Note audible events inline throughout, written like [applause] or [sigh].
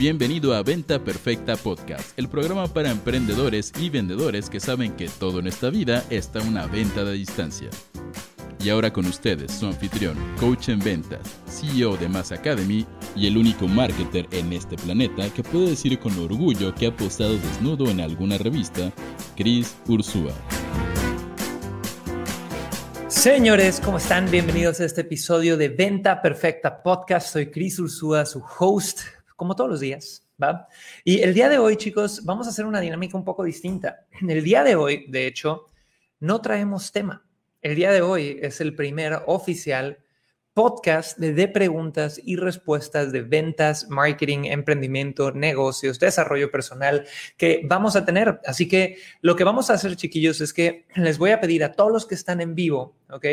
Bienvenido a Venta Perfecta Podcast, el programa para emprendedores y vendedores que saben que todo en esta vida está una venta de distancia. Y ahora con ustedes, su anfitrión, coach en ventas, CEO de Mass Academy y el único marketer en este planeta que puede decir con orgullo que ha postado desnudo en alguna revista, Chris Ursúa. Señores, ¿cómo están? Bienvenidos a este episodio de Venta Perfecta Podcast. Soy Chris Ursúa, su host, como todos los días, ¿va? Y el día de hoy, chicos, vamos a hacer una dinámica un poco distinta. El día de hoy, de hecho, no traemos tema. El día de hoy es el primer oficial podcast de, preguntas y respuestas de ventas, marketing, emprendimiento, negocios, desarrollo personal que vamos a tener. Así que lo que vamos a hacer, chiquillos, es que les voy a pedir a todos los que están en vivo, ¿ok?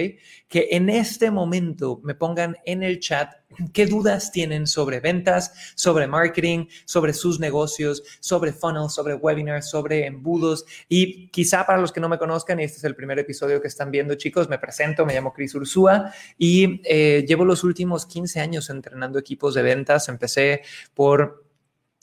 Que en este momento me pongan en el chat qué dudas tienen sobre ventas, sobre marketing, sobre sus negocios, sobre funnels, sobre webinars, sobre embudos. Y quizá para los que no me conozcan, y este es el primer episodio que están viendo, chicos, me presento, me llamo Chris Ursúa y eh, llevo los últimos 15 años entrenando equipos de ventas. Empecé por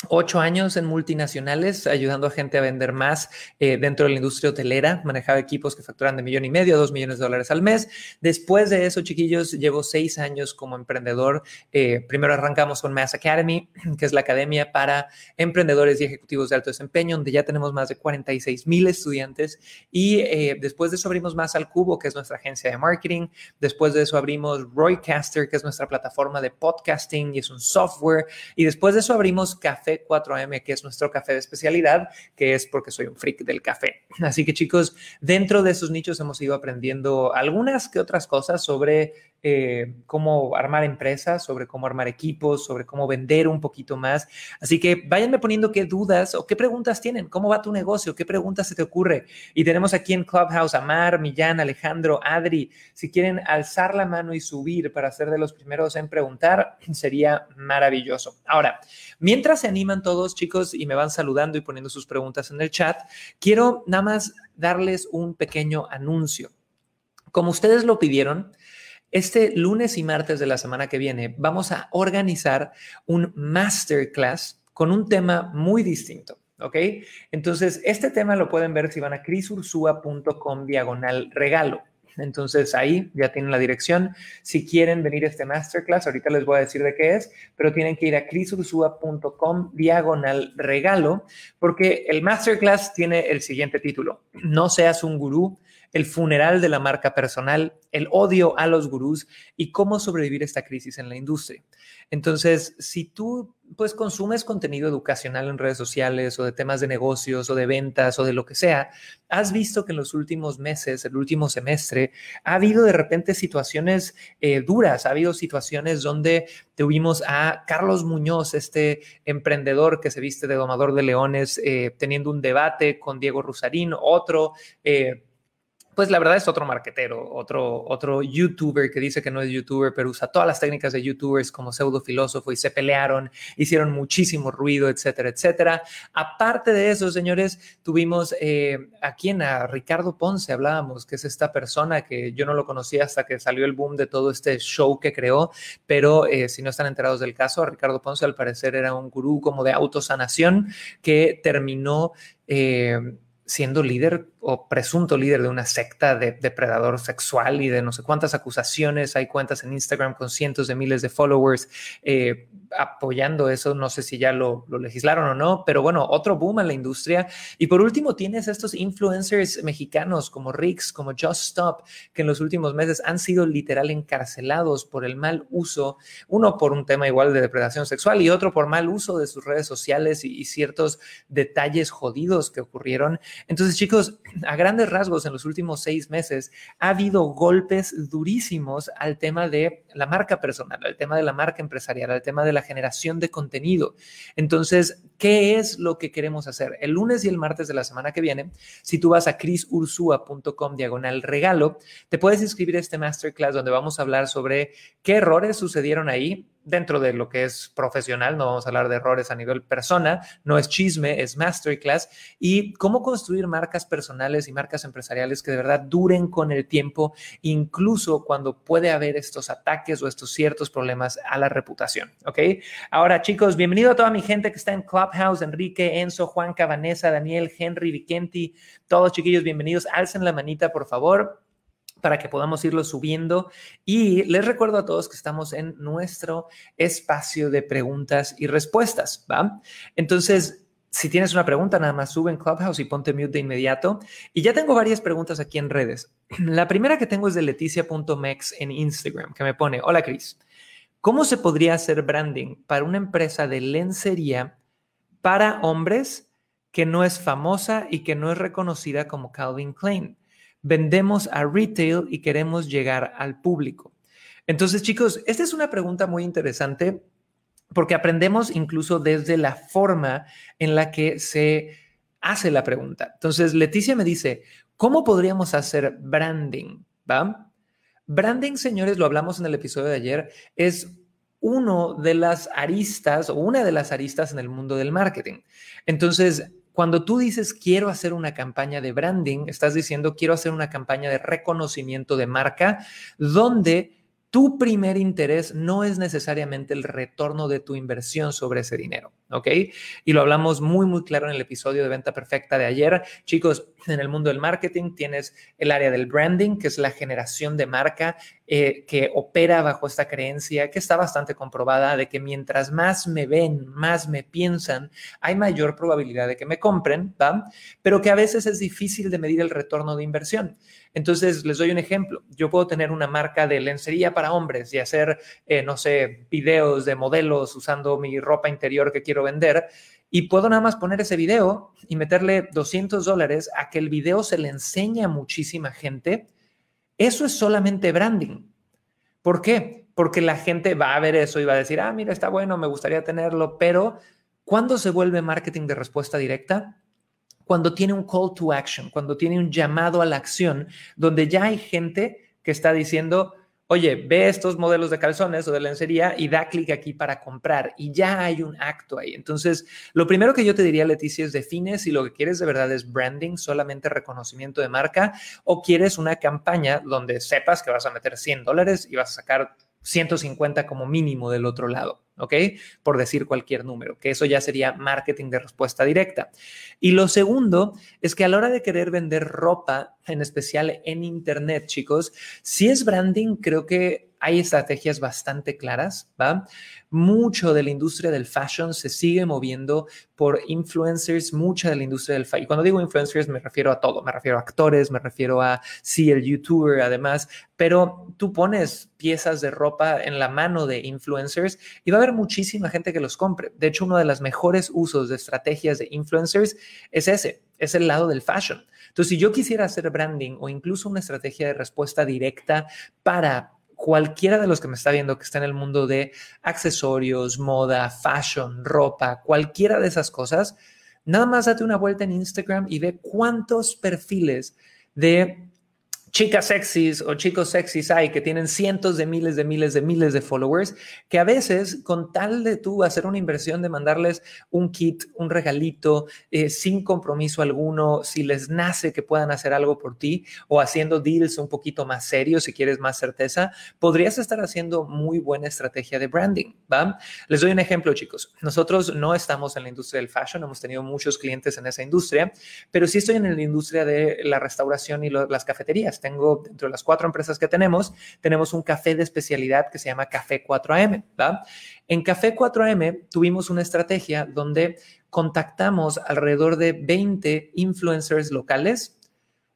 ocho años en multinacionales, ayudando a gente a vender más eh, dentro de la industria hotelera. Manejaba equipos que facturan de millón y medio a dos millones de dólares al mes. Después de eso, chiquillos, llevo seis años como emprendedor. Eh, primero arrancamos con Mass Academy, [clears throat] que es la academia para emprendedores y ejecutivos de alto desempeño, donde ya tenemos más de 46 mil estudiantes. Y eh, después de eso abrimos Más al Cubo, que es nuestra agencia de marketing. Después de eso abrimos Roycaster, que es nuestra plataforma de podcasting y es un software. Y después de eso abrimos Café 4M, que es nuestro café de especialidad, que es porque soy un freak del café. Así que chicos, dentro de esos nichos hemos ido aprendiendo algunas que otras cosas sobre eh, cómo armar empresas, sobre cómo armar equipos, sobre cómo vender un poquito más. Así que váyanme poniendo qué dudas o qué preguntas tienen, cómo va tu negocio, qué preguntas se te ocurre. Y tenemos aquí en Clubhouse a Mar, Millán, Alejandro, Adri. Si quieren alzar la mano y subir para ser de los primeros en preguntar, [clears throat] sería maravilloso. Ahora, mientras se animan todos, chicos, y me van saludando y poniendo sus preguntas en el chat, quiero nada más darles un pequeño anuncio. Como ustedes lo pidieron, este lunes y martes de la semana que viene vamos a organizar un masterclass con un tema muy distinto. ¿Ok? Entonces, este tema lo pueden ver si van a crisursua.com diagonal regalo. Entonces ahí ya tienen la dirección. Si quieren venir a este masterclass, ahorita les voy a decir de qué es, pero tienen que ir a crisursua.com diagonal regalo, porque el masterclass tiene el siguiente título. No seas un gurú, el funeral de la marca personal, el odio a los gurús y cómo sobrevivir esta crisis en la industria. Entonces, si tú pues consumes contenido educacional en redes sociales o de temas de negocios o de ventas o de lo que sea, has visto que en los últimos meses, el último semestre, ha habido de repente situaciones eh, duras, ha habido situaciones donde tuvimos a Carlos Muñoz, este emprendedor que se viste de domador de leones, eh, teniendo un debate con Diego Rusarín, otro... Eh, pues la verdad es otro marquetero, otro, otro youtuber que dice que no es youtuber, pero usa todas las técnicas de youtubers como pseudo filósofo y se pelearon, hicieron muchísimo ruido, etcétera, etcétera. Aparte de eso, señores, tuvimos eh, aquí en a Ricardo Ponce, hablábamos, que es esta persona que yo no lo conocía hasta que salió el boom de todo este show que creó, pero eh, si no están enterados del caso, Ricardo Ponce al parecer era un gurú como de autosanación que terminó... Eh, siendo líder o presunto líder de una secta de depredador sexual y de no sé cuántas acusaciones. Hay cuentas en Instagram con cientos de miles de followers eh, apoyando eso. No sé si ya lo, legislaron o no, pero bueno, otro boom en la industria. Y por último, tienes estos influencers mexicanos como Rix, como Just Stop, que en los últimos meses han sido literal encarcelados por el mal uso, uno por un tema igual de depredación sexual y otro por mal uso de sus redes sociales y ciertos detalles jodidos que ocurrieron. Entonces, chicos, [clears throat] a grandes rasgos, en los últimos seis meses ha habido golpes durísimos al tema de la marca personal, al tema de la marca empresarial, al tema de la generación de contenido. Entonces, ¿qué es lo que queremos hacer? El lunes y el martes de la semana que viene, si tú vas a crisursua.com diagonal regalo, te puedes inscribir a este masterclass donde vamos a hablar sobre qué errores sucedieron ahí dentro de lo que es profesional, no vamos a hablar de errores a nivel persona, no es chisme, es masterclass, y cómo construir marcas personales y marcas empresariales que de verdad duren con el tiempo, incluso cuando puede haber estos ataques o estos ciertos problemas a la reputación, ¿ok? Ahora, chicos, bienvenido a toda mi gente que está en Clubhouse, Enrique, Enzo, Juan, Vanessa, Daniel, Henry, Vicenti, todos chiquillos, bienvenidos, alcen la manita, por favor para que podamos irlo subiendo. Y les recuerdo a todos que estamos en nuestro espacio de preguntas y respuestas, ¿va? Entonces, si tienes una pregunta, nada más sube en Clubhouse y ponte mute de inmediato. Y ya tengo varias preguntas aquí en redes. [clears throat] La primera que tengo es de leticia.mex en Instagram, que me pone, hola Cris, ¿cómo se podría hacer branding para una empresa de lencería para hombres que no es famosa y que no es reconocida como Calvin Klein? vendemos a retail y queremos llegar al público. Entonces, chicos, esta es una pregunta muy interesante porque aprendemos incluso desde la forma en la que se hace la pregunta. Entonces, Leticia me dice, ¿cómo podríamos hacer branding? Branding, señores, lo hablamos en el episodio de ayer, es uno de las aristas o una de las aristas en el mundo del marketing. Entonces, cuando tú dices quiero hacer una campaña de branding, estás diciendo quiero hacer una campaña de reconocimiento de marca donde tu primer interés no es necesariamente el retorno de tu inversión sobre ese dinero, ¿ok? Y lo hablamos muy, muy claro en el episodio de Venta Perfecta de ayer. Chicos, en el mundo del marketing tienes el área del branding, que es la generación de marca eh, que opera bajo esta creencia que está bastante comprobada de que mientras más me ven, más me piensan, hay mayor probabilidad de que me compren, ¿va? Pero que a veces es difícil de medir el retorno de inversión. Entonces, les doy un ejemplo. Yo puedo tener una marca de lencería para hombres y hacer, eh, no sé, videos de modelos usando mi ropa interior que quiero vender. Y puedo nada más poner ese video y meterle 200 dólares a que el video se le enseñe a muchísima gente. Eso es solamente branding. ¿Por qué? Porque la gente va a ver eso y va a decir, ah, mira, está bueno, me gustaría tenerlo, pero ¿cuándo se vuelve marketing de respuesta directa? cuando tiene un call to action, cuando tiene un llamado a la acción, donde ya hay gente que está diciendo, oye, ve estos modelos de calzones o de lencería y da clic aquí para comprar. Y ya hay un acto ahí. Entonces, lo primero que yo te diría, Leticia, es define si lo que quieres de verdad es branding, solamente reconocimiento de marca, o quieres una campaña donde sepas que vas a meter 100 dólares y vas a sacar 150 como mínimo del otro lado. ¿ok? Por decir cualquier número, que eso ya sería marketing de respuesta directa. Y lo segundo es que a la hora de querer vender ropa, en especial en Internet, chicos, si es branding, creo que hay estrategias bastante claras, ¿va? Mucho de la industria del fashion se sigue moviendo por influencers, mucha de la industria del fashion. Y cuando digo influencers me refiero a todo, me refiero a actores, me refiero a, sí, el youtuber además, pero tú pones piezas de ropa en la mano de influencers y va a haber muchísima gente que los compre. De hecho, uno de los mejores usos de estrategias de influencers es ese, es el lado del fashion. Entonces, si yo quisiera hacer branding o incluso una estrategia de respuesta directa para cualquiera de los que me está viendo que está en el mundo de accesorios, moda, fashion, ropa, cualquiera de esas cosas, nada más date una vuelta en Instagram y ve cuántos perfiles de chicas sexys o chicos sexys hay que tienen cientos de miles de miles de miles de followers, que a veces con tal de tú hacer una inversión de mandarles un kit, un regalito, eh, sin compromiso alguno, si les nace que puedan hacer algo por ti o haciendo deals un poquito más serios si quieres más certeza, podrías estar haciendo muy buena estrategia de branding, ¿va? Les doy un ejemplo, chicos. Nosotros no estamos en la industria del fashion, hemos tenido muchos clientes en esa industria, pero sí estoy en la industria de la restauración y las cafeterías tengo, dentro de las cuatro empresas que tenemos, tenemos un café de especialidad que se llama Café 4AM, ¿va? En Café 4AM tuvimos una estrategia donde contactamos alrededor de 20 influencers locales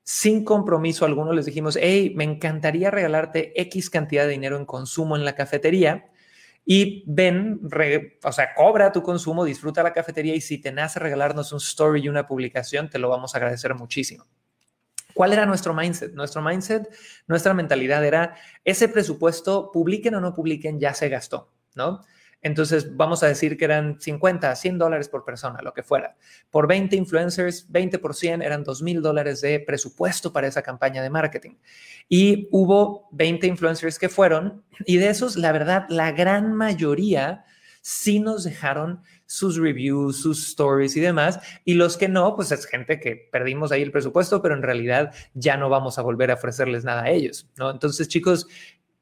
sin compromiso alguno. Les dijimos, hey, me encantaría regalarte X cantidad de dinero en consumo en la cafetería y ven, o sea, cobra tu consumo, disfruta la cafetería y si te nace regalarnos un story y una publicación, te lo vamos a agradecer muchísimo. ¿Cuál era nuestro mindset? Nuestro mindset, nuestra mentalidad era ese presupuesto, publiquen o no publiquen, ya se gastó, ¿no? Entonces, vamos a decir que eran 50, 100 dólares por persona, lo que fuera. Por 20 influencers, 20 por 100 eran 2 mil dólares de presupuesto para esa campaña de marketing. Y hubo 20 influencers que fueron, y de esos, la verdad, la gran mayoría sí nos dejaron sus reviews, sus stories y demás. Y los que no, pues es gente que perdimos ahí el presupuesto, pero en realidad ya no vamos a volver a ofrecerles nada a ellos, ¿no? Entonces, chicos,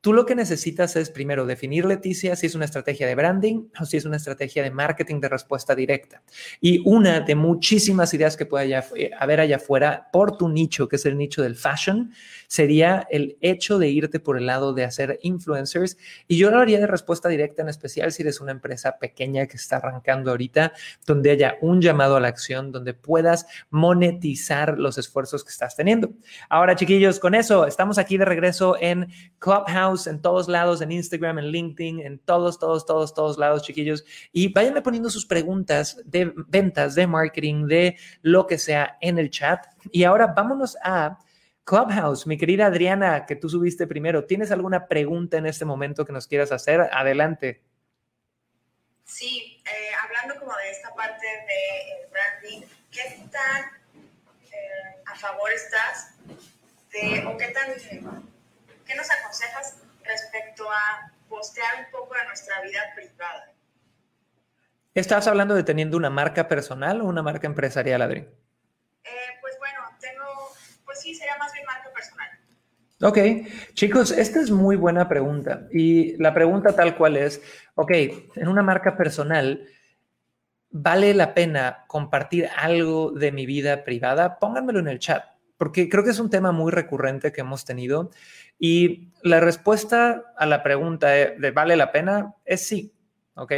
Tú lo que necesitas es primero definir, Leticia, si es una estrategia de branding o si es una estrategia de marketing de respuesta directa. Y una de muchísimas ideas que puede eh, haber allá afuera por tu nicho, que es el nicho del fashion, sería el hecho de irte por el lado de hacer influencers. Y yo lo haría de respuesta directa, en especial si eres una empresa pequeña que está arrancando ahorita, donde haya un llamado a la acción, donde puedas monetizar los esfuerzos que estás teniendo. Ahora, chiquillos, con eso estamos aquí de regreso en Clubhouse en todos lados, en Instagram, en LinkedIn, en todos, todos, todos, todos lados, chiquillos. Y váyanme poniendo sus preguntas de ventas, de marketing, de lo que sea en el chat. Y ahora vámonos a Clubhouse. Mi querida Adriana, que tú subiste primero, ¿tienes alguna pregunta en este momento que nos quieras hacer? Adelante. Sí, eh, hablando como de esta parte de branding, ¿qué tan eh, a favor estás de, o qué tan, qué nos aconsejas respecto a postear un poco de nuestra vida privada. ¿Estás hablando de teniendo una marca personal o una marca empresarial, Adri? Eh, pues bueno, tengo, pues sí, sería más bien marca personal. Ok, chicos, esta es muy buena pregunta. Y la pregunta tal cual es, ok, en una marca personal, ¿vale la pena compartir algo de mi vida privada? Pónganmelo en el chat, porque creo que es un tema muy recurrente que hemos tenido y la respuesta a la pregunta de, ¿vale la pena? es sí, ¿ok?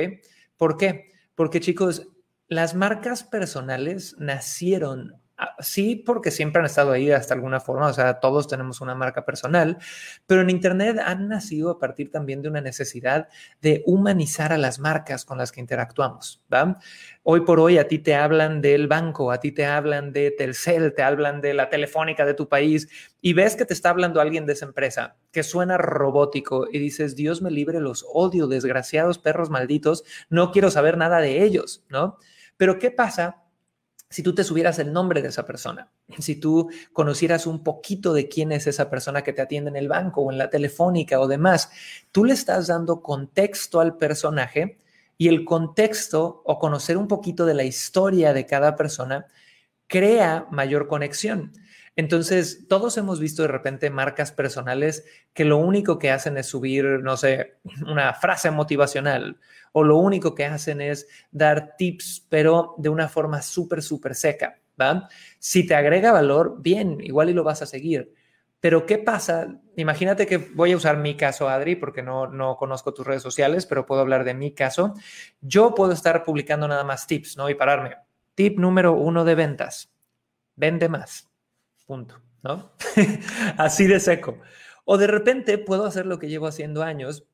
¿Por qué? Porque chicos, las marcas personales nacieron sí, porque siempre han estado ahí hasta alguna forma, o sea, todos tenemos una marca personal, pero en Internet han nacido a partir también de una necesidad de humanizar a las marcas con las que interactuamos, ¿va? Hoy por hoy a ti te hablan del banco, a ti te hablan de Telcel, te hablan de la telefónica de tu país y ves que te está hablando alguien de esa empresa que suena robótico y dices, Dios me libre, los odio, desgraciados perros malditos, no quiero saber nada de ellos, ¿no? Pero ¿qué pasa? Si tú te subieras el nombre de esa persona, [laughs] si tú conocieras un poquito de quién es esa persona que te atiende en el banco o en la telefónica o demás, tú le estás dando contexto al personaje y el contexto o conocer un poquito de la historia de cada persona crea mayor conexión. Entonces, todos hemos visto de repente marcas personales que lo único que hacen es subir, no sé, una frase motivacional o lo único que hacen es dar tips, pero de una forma súper, súper seca, ¿va? Si te agrega valor, bien, igual y lo vas a seguir. Pero ¿qué pasa? Imagínate que voy a usar mi caso, Adri, porque no, no conozco tus redes sociales, pero puedo hablar de mi caso. Yo puedo estar publicando nada más tips, ¿no? Y pararme. Tip número uno de ventas. Vende más punto, ¿no? [laughs] Así de seco. O de repente puedo hacer lo que llevo haciendo años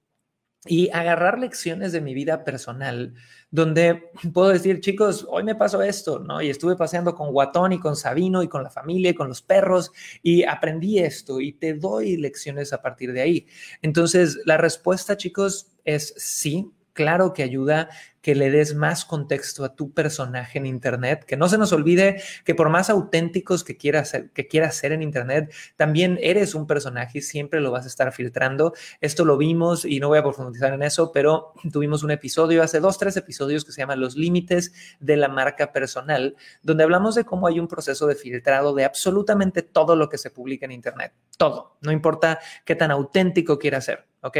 y agarrar lecciones de mi vida personal, donde puedo decir, chicos, hoy me pasó esto, ¿no? Y estuve paseando con Guatón y con Sabino y con la familia y con los perros y aprendí esto y te doy lecciones a partir de ahí. Entonces, la respuesta, chicos, es sí, claro que ayuda que le des más contexto a tu personaje en Internet, que no se nos olvide que por más auténticos que quieras ser, que quieras ser en Internet, también eres un personaje y siempre lo vas a estar filtrando. Esto lo vimos y no voy a profundizar en eso, pero tuvimos un episodio hace dos, tres episodios que se llama Los límites de la marca personal, donde hablamos de cómo hay un proceso de filtrado de absolutamente todo lo que se publica en Internet. Todo, no importa qué tan auténtico quiera ser, ¿ok?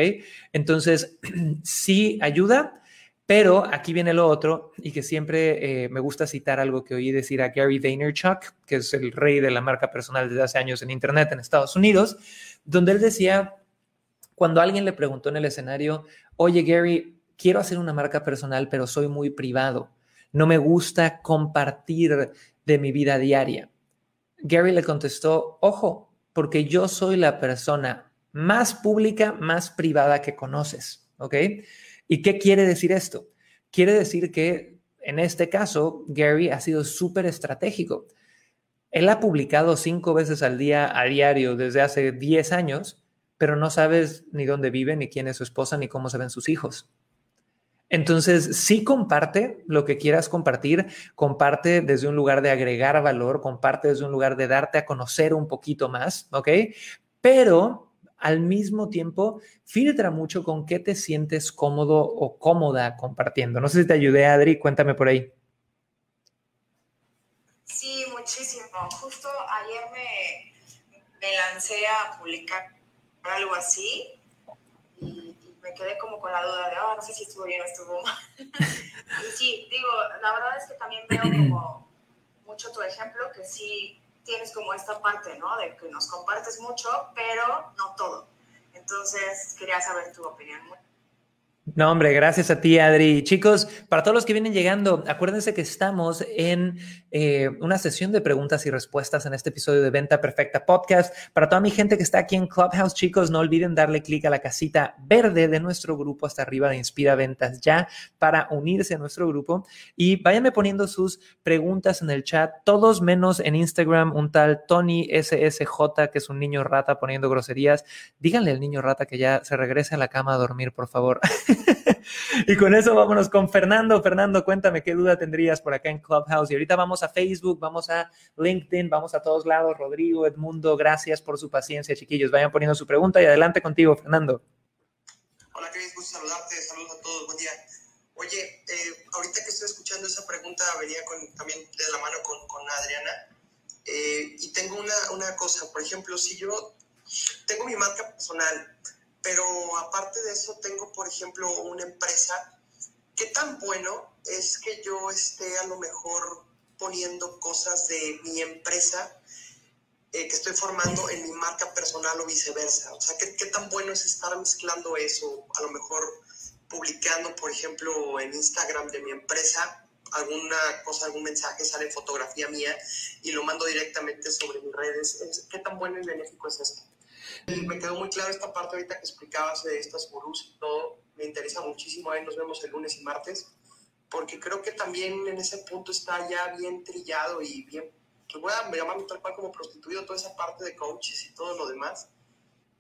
Entonces, [clears throat] sí ayuda pero aquí viene lo otro y que siempre eh, me gusta citar algo que oí decir a Gary Vaynerchuk, que es el rey de la marca personal desde hace años en Internet en Estados Unidos, donde él decía, cuando alguien le preguntó en el escenario, oye Gary, quiero hacer una marca personal, pero soy muy privado, no me gusta compartir de mi vida diaria. Gary le contestó, ojo, porque yo soy la persona más pública, más privada que conoces, ¿ok? ¿Y qué quiere decir esto? Quiere decir que en este caso, Gary ha sido súper estratégico. Él ha publicado cinco veces al día, a diario, desde hace 10 años, pero no sabes ni dónde vive, ni quién es su esposa, ni cómo se ven sus hijos. Entonces, sí comparte lo que quieras compartir, comparte desde un lugar de agregar valor, comparte desde un lugar de darte a conocer un poquito más, ¿ok? Pero al mismo tiempo, filtra mucho con qué te sientes cómodo o cómoda compartiendo. No sé si te ayudé, Adri, cuéntame por ahí. Sí, muchísimo. Justo ayer me, lancé a publicar algo así y, me quedé como con la duda de, oh, no sé si estuvo bien o estuvo mal. [laughs] y sí, digo, la verdad es que también veo como mucho tu ejemplo, que sí tienes como esta parte, ¿no? De que nos compartes mucho, pero no todo. Entonces, quería saber tu opinión. No, hombre, gracias a ti, Adri. Chicos, para todos los que vienen llegando, acuérdense que estamos en eh, una sesión de preguntas y respuestas en este episodio de Venta Perfecta Podcast. Para toda mi gente que está aquí en Clubhouse, chicos, no olviden darle clic a la casita verde de nuestro grupo hasta arriba de Inspira Ventas ya para unirse a nuestro grupo. Y váyanme poniendo sus preguntas en el chat, todos menos en Instagram, un tal Tony SSJ, que es un niño rata poniendo groserías. Díganle al niño rata que ya se regrese a la cama a dormir, por favor. [laughs] [laughs] y con eso vámonos con Fernando. Fernando, cuéntame qué duda tendrías por acá en Clubhouse. Y ahorita vamos a Facebook, vamos a LinkedIn, vamos a todos lados. Rodrigo, Edmundo, gracias por su paciencia, chiquillos. Vayan poniendo su pregunta y adelante contigo, Fernando. Hola, Cris, gusto saludarte. Saludos a todos, buen día. Oye, eh, ahorita que estoy escuchando esa pregunta, venía también de la mano con, Adriana. Eh, y tengo una, una cosa, por ejemplo, si yo tengo mi marca personal, pero aparte de eso tengo, por ejemplo, una empresa. ¿Qué tan bueno es que yo esté a lo mejor poniendo cosas de mi empresa eh, que estoy formando en mi marca personal o viceversa? O sea, ¿qué, ¿qué tan bueno es estar mezclando eso? A lo mejor publicando, por ejemplo, en Instagram de mi empresa alguna cosa, algún mensaje, sale fotografía mía y lo mando directamente sobre mis redes. ¿Qué tan bueno y benéfico es esto? Me quedó muy claro esta parte ahorita que explicabas de estas gurús y todo. Me interesa muchísimo. Ahí nos vemos el lunes y martes. Porque creo que también en ese punto está ya bien trillado y bien. Que voy a llamarme tal cual como prostituido toda esa parte de coaches y todo lo demás.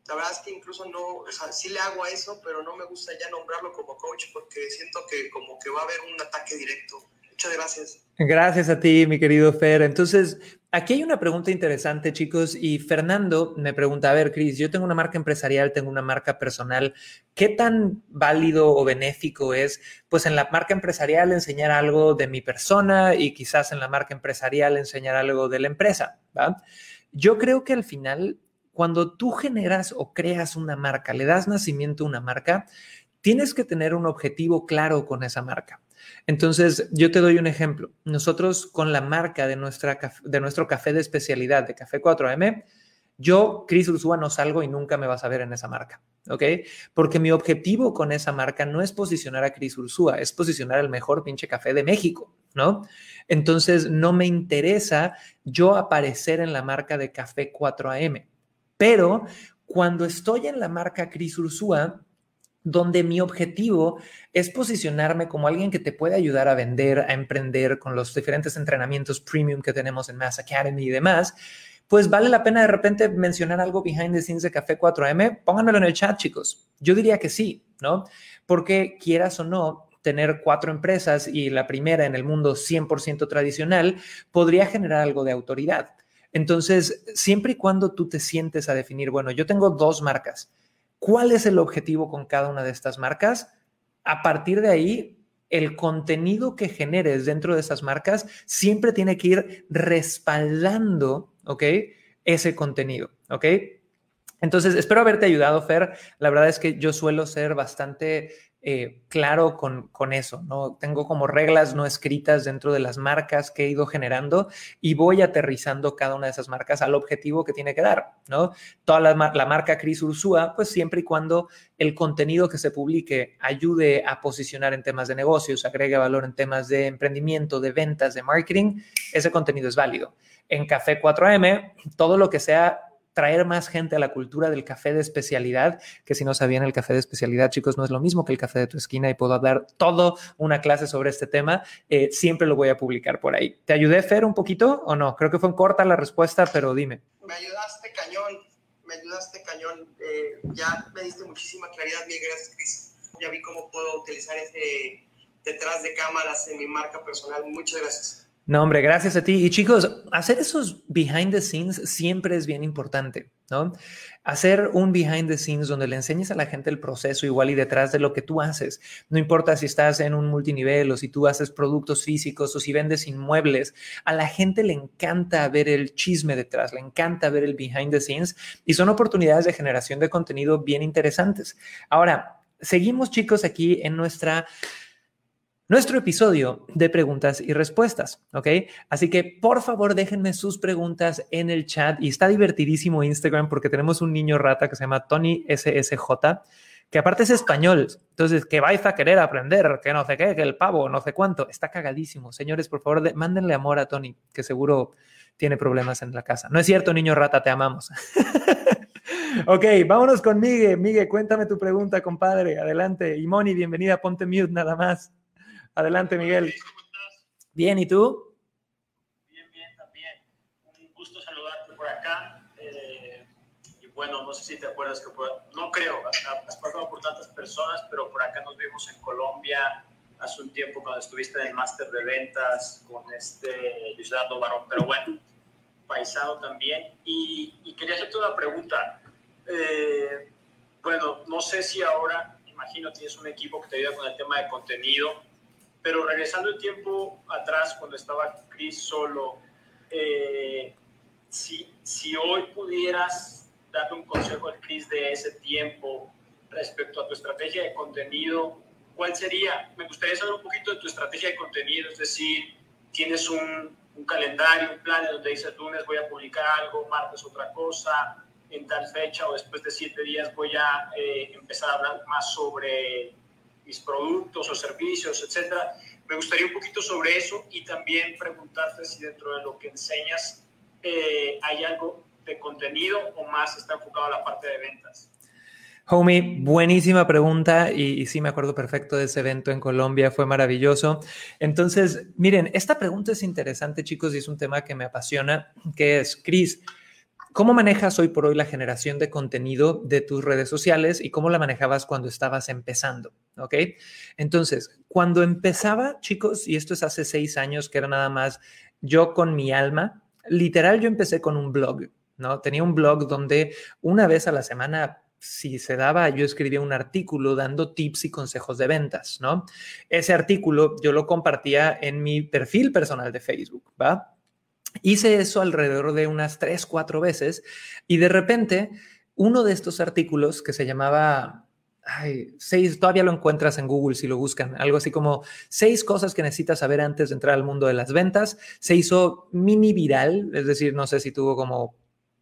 La verdad es que incluso no, o sí le hago a eso, pero no me gusta ya nombrarlo como coach porque siento que como que va a haber un ataque directo. Muchas gracias. Gracias a ti, mi querido Fer. Entonces, aquí hay una pregunta interesante, chicos, y Fernando me pregunta, a ver, Cris, yo tengo una marca empresarial, tengo una marca personal, ¿qué tan válido o benéfico es, pues en la marca empresarial enseñar algo de mi persona y quizás en la marca empresarial enseñar algo de la empresa? Yo creo que al final, cuando tú generas o creas una marca, le das nacimiento a una marca, tienes que tener un objetivo claro con esa marca. Entonces, yo te doy un ejemplo. Nosotros con la marca de, nuestra, de nuestro café de especialidad, de Café 4M, yo, Cris Ursúa, no salgo y nunca me vas a ver en esa marca, ¿ok? Porque mi objetivo con esa marca no es posicionar a Cris Ursúa, es posicionar el mejor pinche café de México, ¿no? Entonces, no me interesa yo aparecer en la marca de Café 4AM, pero cuando estoy en la marca Cris Ursúa, donde mi objetivo es posicionarme como alguien que te puede ayudar a vender, a emprender con los diferentes entrenamientos premium que tenemos en Mass Academy y demás, pues vale la pena de repente mencionar algo behind the scenes de Café 4M. Pónganmelo en el chat, chicos. Yo diría que sí, ¿no? Porque quieras o no, tener cuatro empresas y la primera en el mundo 100% tradicional podría generar algo de autoridad. Entonces, siempre y cuando tú te sientes a definir, bueno, yo tengo dos marcas ¿Cuál es el objetivo con cada una de estas marcas? A partir de ahí, el contenido que generes dentro de esas marcas siempre tiene que ir respaldando, ¿ok? Ese contenido, ¿ok? Entonces, espero haberte ayudado, Fer. La verdad es que yo suelo ser bastante eh, claro con, con, eso, ¿no? Tengo como reglas no escritas dentro de las marcas que he ido generando y voy aterrizando cada una de esas marcas al objetivo que tiene que dar, ¿no? Toda la, la marca Cris Ursúa, pues siempre y cuando el contenido que se publique ayude a posicionar en temas de negocios, agregue valor en temas de emprendimiento, de ventas, de marketing, ese contenido es válido. En Café 4M, todo lo que sea traer más gente a la cultura del café de especialidad, que si no sabían el café de especialidad, chicos, no es lo mismo que el café de tu esquina y puedo dar todo una clase sobre este tema, eh, siempre lo voy a publicar por ahí. ¿Te ayudé, Fer, un poquito o no? Creo que fue corta la respuesta, pero dime. Me ayudaste cañón, me ayudaste cañón. Eh, ya me diste muchísima claridad, mil gracias, Cris. ya vi cómo puedo utilizar ese detrás de cámaras en mi marca personal. Muchas gracias. No, hombre, gracias a ti. Y chicos, hacer esos behind the scenes siempre es bien importante, ¿no? Hacer un behind the scenes donde le enseñes a la gente el proceso igual y detrás de lo que tú haces. No importa si estás en un multinivel o si tú haces productos físicos o si vendes inmuebles, a la gente le encanta ver el chisme detrás, le encanta ver el behind the scenes y son oportunidades de generación de contenido bien interesantes. Ahora, seguimos chicos aquí en nuestra nuestro episodio de preguntas y respuestas, ¿ok? Así que por favor déjenme sus preguntas en el chat y está divertidísimo Instagram porque tenemos un niño rata que se llama Tony SSJ, que aparte es español, entonces que vais a querer aprender, que no sé qué, que el pavo, no sé cuánto, está cagadísimo. Señores, por favor, mándenle amor a Tony, que seguro tiene problemas en la casa. No es cierto, niño rata, te amamos. [laughs] ok, vámonos con Miguel. Miguel, cuéntame tu pregunta, compadre. Adelante. Y Moni, bienvenida, ponte mute nada más. Adelante, Miguel. ¿Cómo estás? Bien, ¿y tú? Bien, bien, también. Un gusto saludarte por acá. Eh, y bueno, no sé si te acuerdas que por, no creo, has pasado por tantas personas, pero por acá nos vimos en Colombia hace un tiempo cuando estuviste en el máster de ventas con este Luisardo Barón, pero bueno, paisano también. Y, y quería hacerte una pregunta. Eh, bueno, no sé si ahora, imagino, tienes un equipo que te ayuda con el tema de contenido pero regresando el tiempo atrás, cuando estaba Chris solo, eh, si, si hoy pudieras darle un consejo al Chris de ese tiempo respecto a tu estrategia de contenido, ¿cuál sería? Me gustaría saber un poquito de tu estrategia de contenido, es decir, tienes un, un calendario, un plan donde dices lunes voy a publicar algo, martes otra cosa, en tal fecha o después de siete días voy a eh, empezar a hablar más sobre mis productos o servicios, etcétera. Me gustaría un poquito sobre eso y también preguntarte si dentro de lo que enseñas eh, hay algo de contenido o más está enfocado a la parte de ventas. Homie, buenísima pregunta y, y, sí me acuerdo perfecto de ese evento en Colombia, fue maravilloso. Entonces, miren, esta pregunta es interesante, chicos, y es un tema que me apasiona, que es, Cris, ¿Cómo manejas hoy por hoy la generación de contenido de tus redes sociales y cómo la manejabas cuando estabas empezando? ¿Ok? Entonces, cuando empezaba, chicos, y esto es hace seis años, que era nada más yo con mi alma, literal yo empecé con un blog, ¿no? Tenía un blog donde una vez a la semana si se daba, yo escribía un artículo dando tips y consejos de ventas, ¿no? Ese artículo yo lo compartía en mi perfil personal de Facebook, ¿va? Hice eso alrededor de unas tres, cuatro veces y de repente uno de estos artículos que se llamaba, seis, todavía lo encuentras en Google si lo buscan, algo así como seis cosas que necesitas saber antes de entrar al mundo de las ventas, se hizo mini viral, es decir, no sé si tuvo como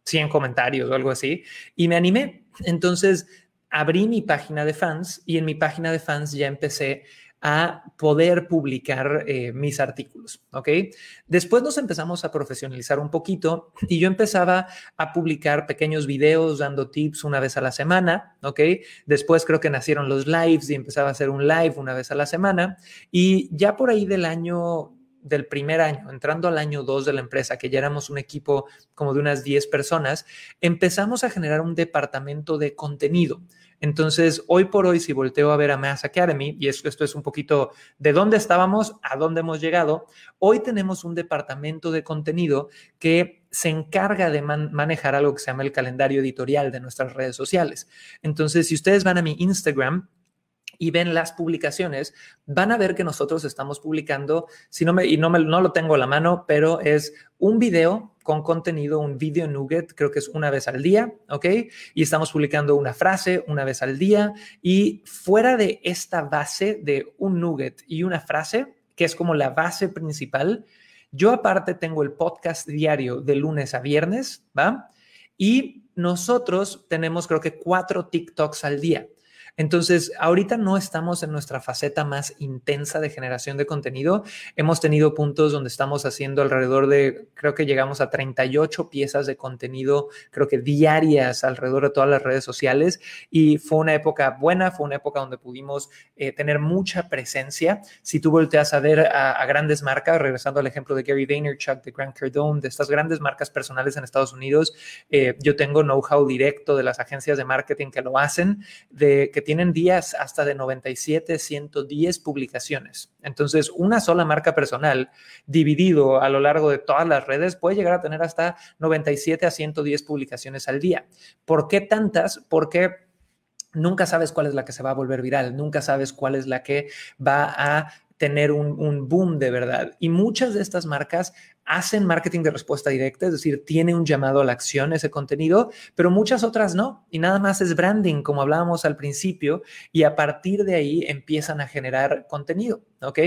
100 comentarios o algo así, y me animé. Entonces abrí mi página de fans y en mi página de fans ya empecé a poder publicar eh, mis artículos, ¿ok? Después nos empezamos a profesionalizar un poquito y yo empezaba a publicar pequeños videos dando tips una vez a la semana, ¿ok? Después creo que nacieron los lives y empezaba a hacer un live una vez a la semana y ya por ahí del año del primer año, entrando al año 2 de la empresa, que ya éramos un equipo como de unas 10 personas, empezamos a generar un departamento de contenido. Entonces, hoy por hoy, si volteo a ver a Mass Academy, y esto, esto es un poquito de dónde estábamos, a dónde hemos llegado, hoy tenemos un departamento de contenido que se encarga de man manejar algo que se llama el calendario editorial de nuestras redes sociales. Entonces, si ustedes van a mi Instagram, y ven las publicaciones, van a ver que nosotros estamos publicando, si no me, y no, me, no lo tengo a la mano, pero es un video con contenido, un video nugget, creo que es una vez al día, ¿ok? Y estamos publicando una frase una vez al día y fuera de esta base de un nugget y una frase, que es como la base principal, yo aparte tengo el podcast diario de lunes a viernes, ¿va? Y nosotros tenemos creo que cuatro TikToks al día. Entonces, ahorita no estamos en nuestra faceta más intensa de generación de contenido. Hemos tenido puntos donde estamos haciendo alrededor de, creo que llegamos a 38 piezas de contenido, creo que diarias alrededor de todas las redes sociales. Y fue una época buena, fue una época donde pudimos eh, tener mucha presencia. Si tú volteas a ver a, grandes marcas, regresando al ejemplo de Gary Vaynerchuk, de Grant Cardone, de estas grandes marcas personales en Estados Unidos, eh, yo tengo know-how directo de las agencias de marketing que lo hacen, de que tienen días hasta de 97, 110 publicaciones. Entonces, una sola marca personal dividido a lo largo de todas las redes puede llegar a tener hasta 97 a 110 publicaciones al día. ¿Por qué tantas? Porque nunca sabes cuál es la que se va a volver viral, nunca sabes cuál es la que va a tener un, boom de verdad. Y muchas de estas marcas hacen marketing de respuesta directa, es decir, tiene un llamado a la acción ese contenido, pero muchas otras no. Y nada más es branding, como hablábamos al principio, y a partir de ahí empiezan a generar contenido, ¿ok?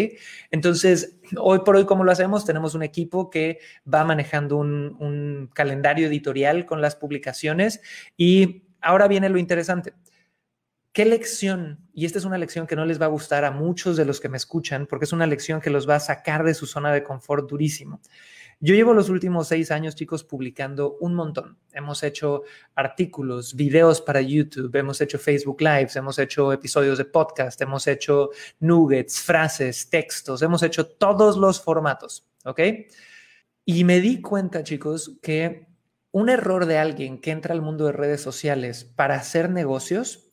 Entonces, hoy por hoy, ¿cómo lo hacemos? Tenemos un equipo que va manejando un, un calendario editorial con las publicaciones y ahora viene lo interesante. ¿Qué lección? Y esta es una lección que no les va a gustar a muchos de los que me escuchan, porque es una lección que los va a sacar de su zona de confort durísimo. Yo llevo los últimos seis años, chicos, publicando un montón. Hemos hecho artículos, videos para YouTube, hemos hecho Facebook Lives, hemos hecho episodios de podcast, hemos hecho nuggets, frases, textos, hemos hecho todos los formatos, ¿ok? Y me di cuenta, chicos, que un error de alguien que entra al mundo de redes sociales para hacer negocios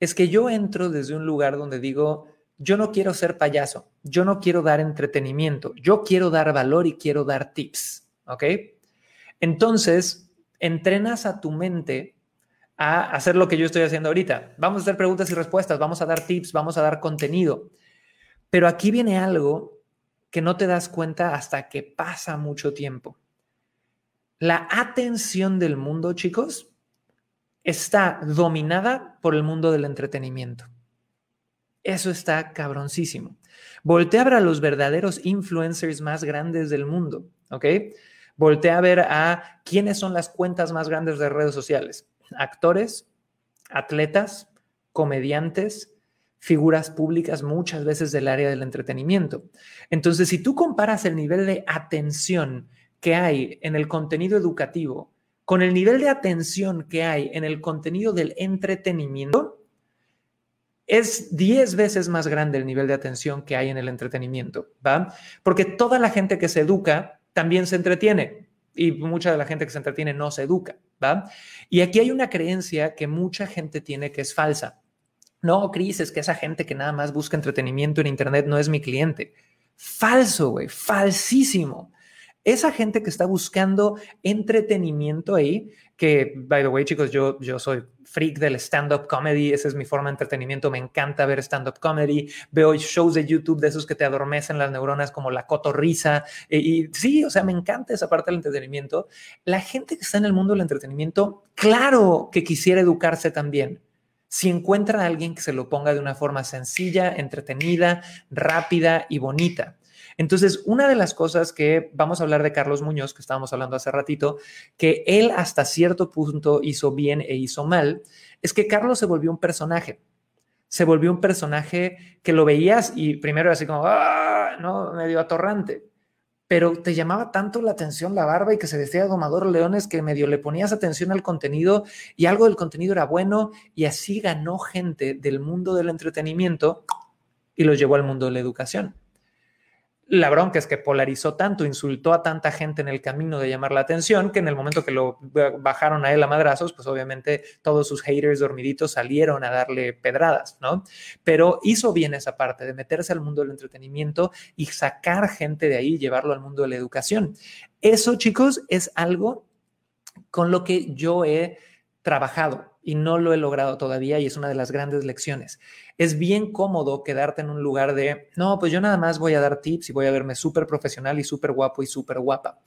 es que yo entro desde un lugar donde digo, yo no quiero ser payaso, yo no quiero dar entretenimiento, yo quiero dar valor y quiero dar tips, ¿ok? Entonces, entrenas a tu mente a hacer lo que yo estoy haciendo ahorita. Vamos a hacer preguntas y respuestas, vamos a dar tips, vamos a dar contenido. Pero aquí viene algo que no te das cuenta hasta que pasa mucho tiempo. La atención del mundo, chicos, está dominada por el mundo del entretenimiento. Eso está cabroncísimo. Voltea a ver a los verdaderos influencers más grandes del mundo, ¿ok? Voltea a ver a quiénes son las cuentas más grandes de redes sociales. Actores, atletas, comediantes, figuras públicas muchas veces del área del entretenimiento. Entonces, si tú comparas el nivel de atención que hay en el contenido educativo con el nivel de atención que hay en el contenido del entretenimiento, es 10 veces más grande el nivel de atención que hay en el entretenimiento, ¿va? Porque toda la gente que se educa también se entretiene y mucha de la gente que se entretiene no se educa, ¿va? Y aquí hay una creencia que mucha gente tiene que es falsa. No, Cris, es que esa gente que nada más busca entretenimiento en Internet no es mi cliente. Falso, güey, falsísimo. Esa gente que está buscando entretenimiento ahí, que, by the way, chicos, yo, yo soy freak del stand-up comedy, esa es mi forma de entretenimiento, me encanta ver stand-up comedy, veo shows de YouTube de esos que te adormecen las neuronas como la cotorriza, y, y sí, o sea, me encanta esa parte del entretenimiento. La gente que está en el mundo del entretenimiento, claro que quisiera educarse también. Si encuentra a alguien que se lo ponga de una forma sencilla, entretenida, rápida y bonita. Entonces, una de las cosas que vamos a hablar de Carlos Muñoz, que estábamos hablando hace ratito, que él hasta cierto punto hizo bien e hizo mal, es que Carlos se volvió un personaje. Se volvió un personaje que lo veías y primero era así como, ¡ah! ¿no? Medio atorrante. Pero te llamaba tanto la atención la barba y que se vestía de domador leones que medio le ponías atención al contenido y algo del contenido era bueno y así ganó gente del mundo del entretenimiento y los llevó al mundo de la educación. La bronca es que polarizó tanto, insultó a tanta gente en el camino de llamar la atención, que en el momento que lo bajaron a él a madrazos, pues obviamente todos sus haters dormiditos salieron a darle pedradas, ¿no? Pero hizo bien esa parte de meterse al mundo del entretenimiento y sacar gente de ahí, llevarlo al mundo de la educación. Eso, chicos, es algo con lo que yo he trabajado y no lo he logrado todavía y es una de las grandes lecciones. Es bien cómodo quedarte en un lugar de, no, pues yo nada más voy a dar tips y voy a verme súper profesional y súper guapo y súper guapa.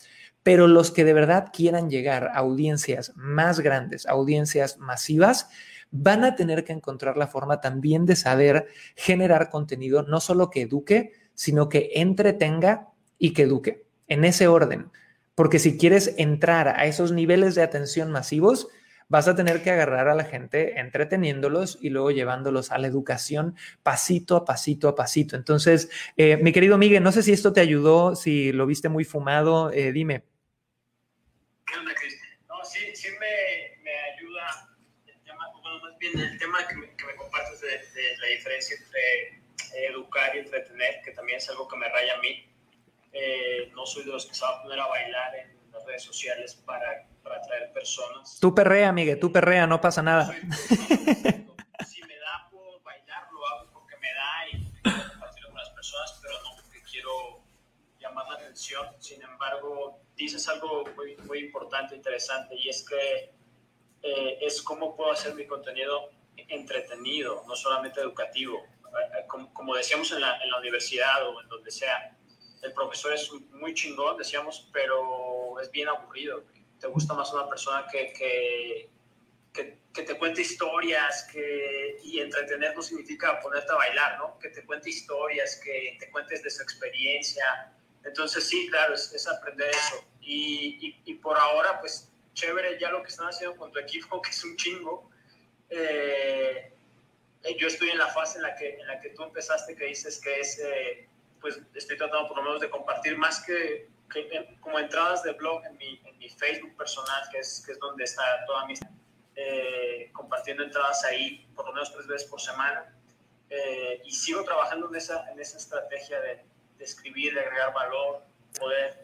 Pero los que de verdad quieran llegar a audiencias más grandes, audiencias masivas, van a tener que encontrar la forma también de saber generar contenido, no solo que eduque, sino que entretenga y que eduque, en ese orden. Porque si quieres entrar a esos niveles de atención masivos, vas a tener que agarrar a la gente entreteniéndolos y luego llevándolos a la educación pasito a pasito a pasito. Entonces, eh, mi querido Miguel, no sé si esto te ayudó, si lo viste muy fumado, eh, dime. ¿Qué onda, Cris? No, sí, sí me, me ayuda, el tema, bueno, más bien el tema que me, que me compartes de, la diferencia entre educar y entretener, que también es algo que me raya a mí. Eh, no soy de los que se va a poner a bailar en las redes sociales para para atraer personas. Tú perrea, Miguel, tú perrea, no pasa nada. Si me da por bailar, lo hago porque me da y quiero compartirlo con las personas, pero no porque quiero llamar la atención. Sin embargo, dices algo muy, muy importante, interesante, y es que eh, es cómo puedo hacer mi contenido entretenido, no solamente educativo. Eh, eh, como, como decíamos en la, en la universidad o en donde sea, el profesor es muy chingón, decíamos, pero es bien aburrido. Te gusta más una persona que, que, que, te cuente historias, que, y entretener no significa ponerte a bailar, ¿no? Que te cuente historias, que te cuentes de su experiencia. Entonces, sí, claro, es, es aprender eso. Y, y, por ahora, pues chévere ya lo que están haciendo con tu equipo, [laughs] que es un chingo. Eh, yo estoy en la fase en la que, en la que tú empezaste, que dices que es, eh, pues estoy tratando por lo menos de compartir más que como entradas de blog en mi, en mi, Facebook personal, que es, que es donde está toda mi... Eh, compartiendo entradas ahí por lo menos tres veces por semana. y sigo trabajando en esa, en esa estrategia de, de escribir, de agregar valor, poder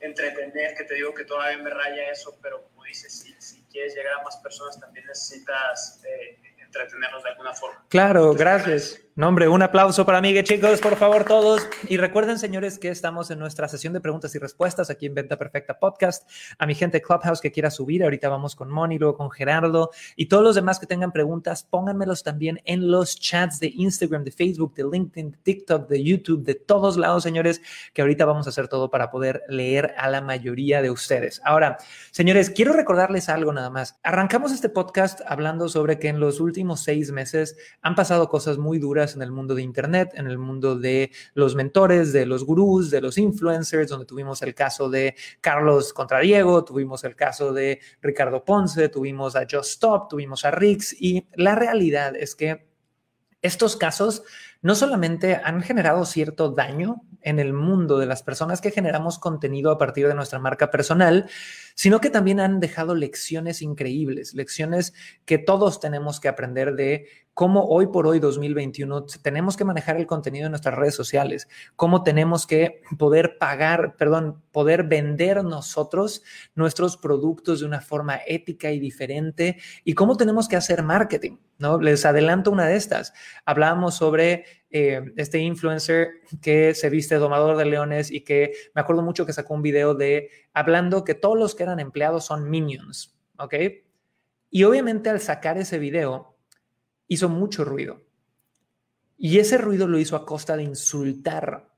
entretener, que te digo que todavía me raya eso, pero como dices, si, si quieres llegar a más personas también necesitas eh, entretenernos de alguna forma. Claro, gracias. No, hombre, un aplauso para Miguel, chicos, por favor, todos. Y recuerden, señores, que estamos en nuestra sesión de preguntas y respuestas aquí en Venta Perfecta Podcast. A mi gente Clubhouse que quiera subir, ahorita vamos con Moni, luego con Gerardo y todos los demás que tengan preguntas, pónganmelos también en los chats de Instagram, de Facebook, de LinkedIn, de TikTok, de YouTube, de todos lados, señores, que ahorita vamos a hacer todo para poder leer a la mayoría de ustedes. Ahora, señores, quiero recordarles algo nada más. Arrancamos este podcast hablando sobre que en los últimos seis meses han pasado cosas muy duras en el mundo de Internet, en el mundo de los mentores, de los gurús, de los influencers, donde tuvimos el caso de Carlos contra Diego, tuvimos el caso de Ricardo Ponce, tuvimos a Just Stop, tuvimos a Rix y la realidad es que estos casos no solamente han generado cierto daño en el mundo de las personas que generamos contenido a partir de nuestra marca personal, sino que también han dejado lecciones increíbles, lecciones que todos tenemos que aprender de cómo hoy por hoy, 2021, tenemos que manejar el contenido en nuestras redes sociales, cómo tenemos que poder pagar, perdón, poder vender nosotros nuestros productos de una forma ética y diferente y cómo tenemos que hacer marketing, ¿no? Les adelanto una de estas. Hablábamos sobre eh, este influencer que se viste domador de leones y que me acuerdo mucho que sacó un video de hablando que todos los que eran empleados son minions, ¿ok? Y obviamente al sacar ese video, hizo mucho ruido. Y ese ruido lo hizo a costa de insultar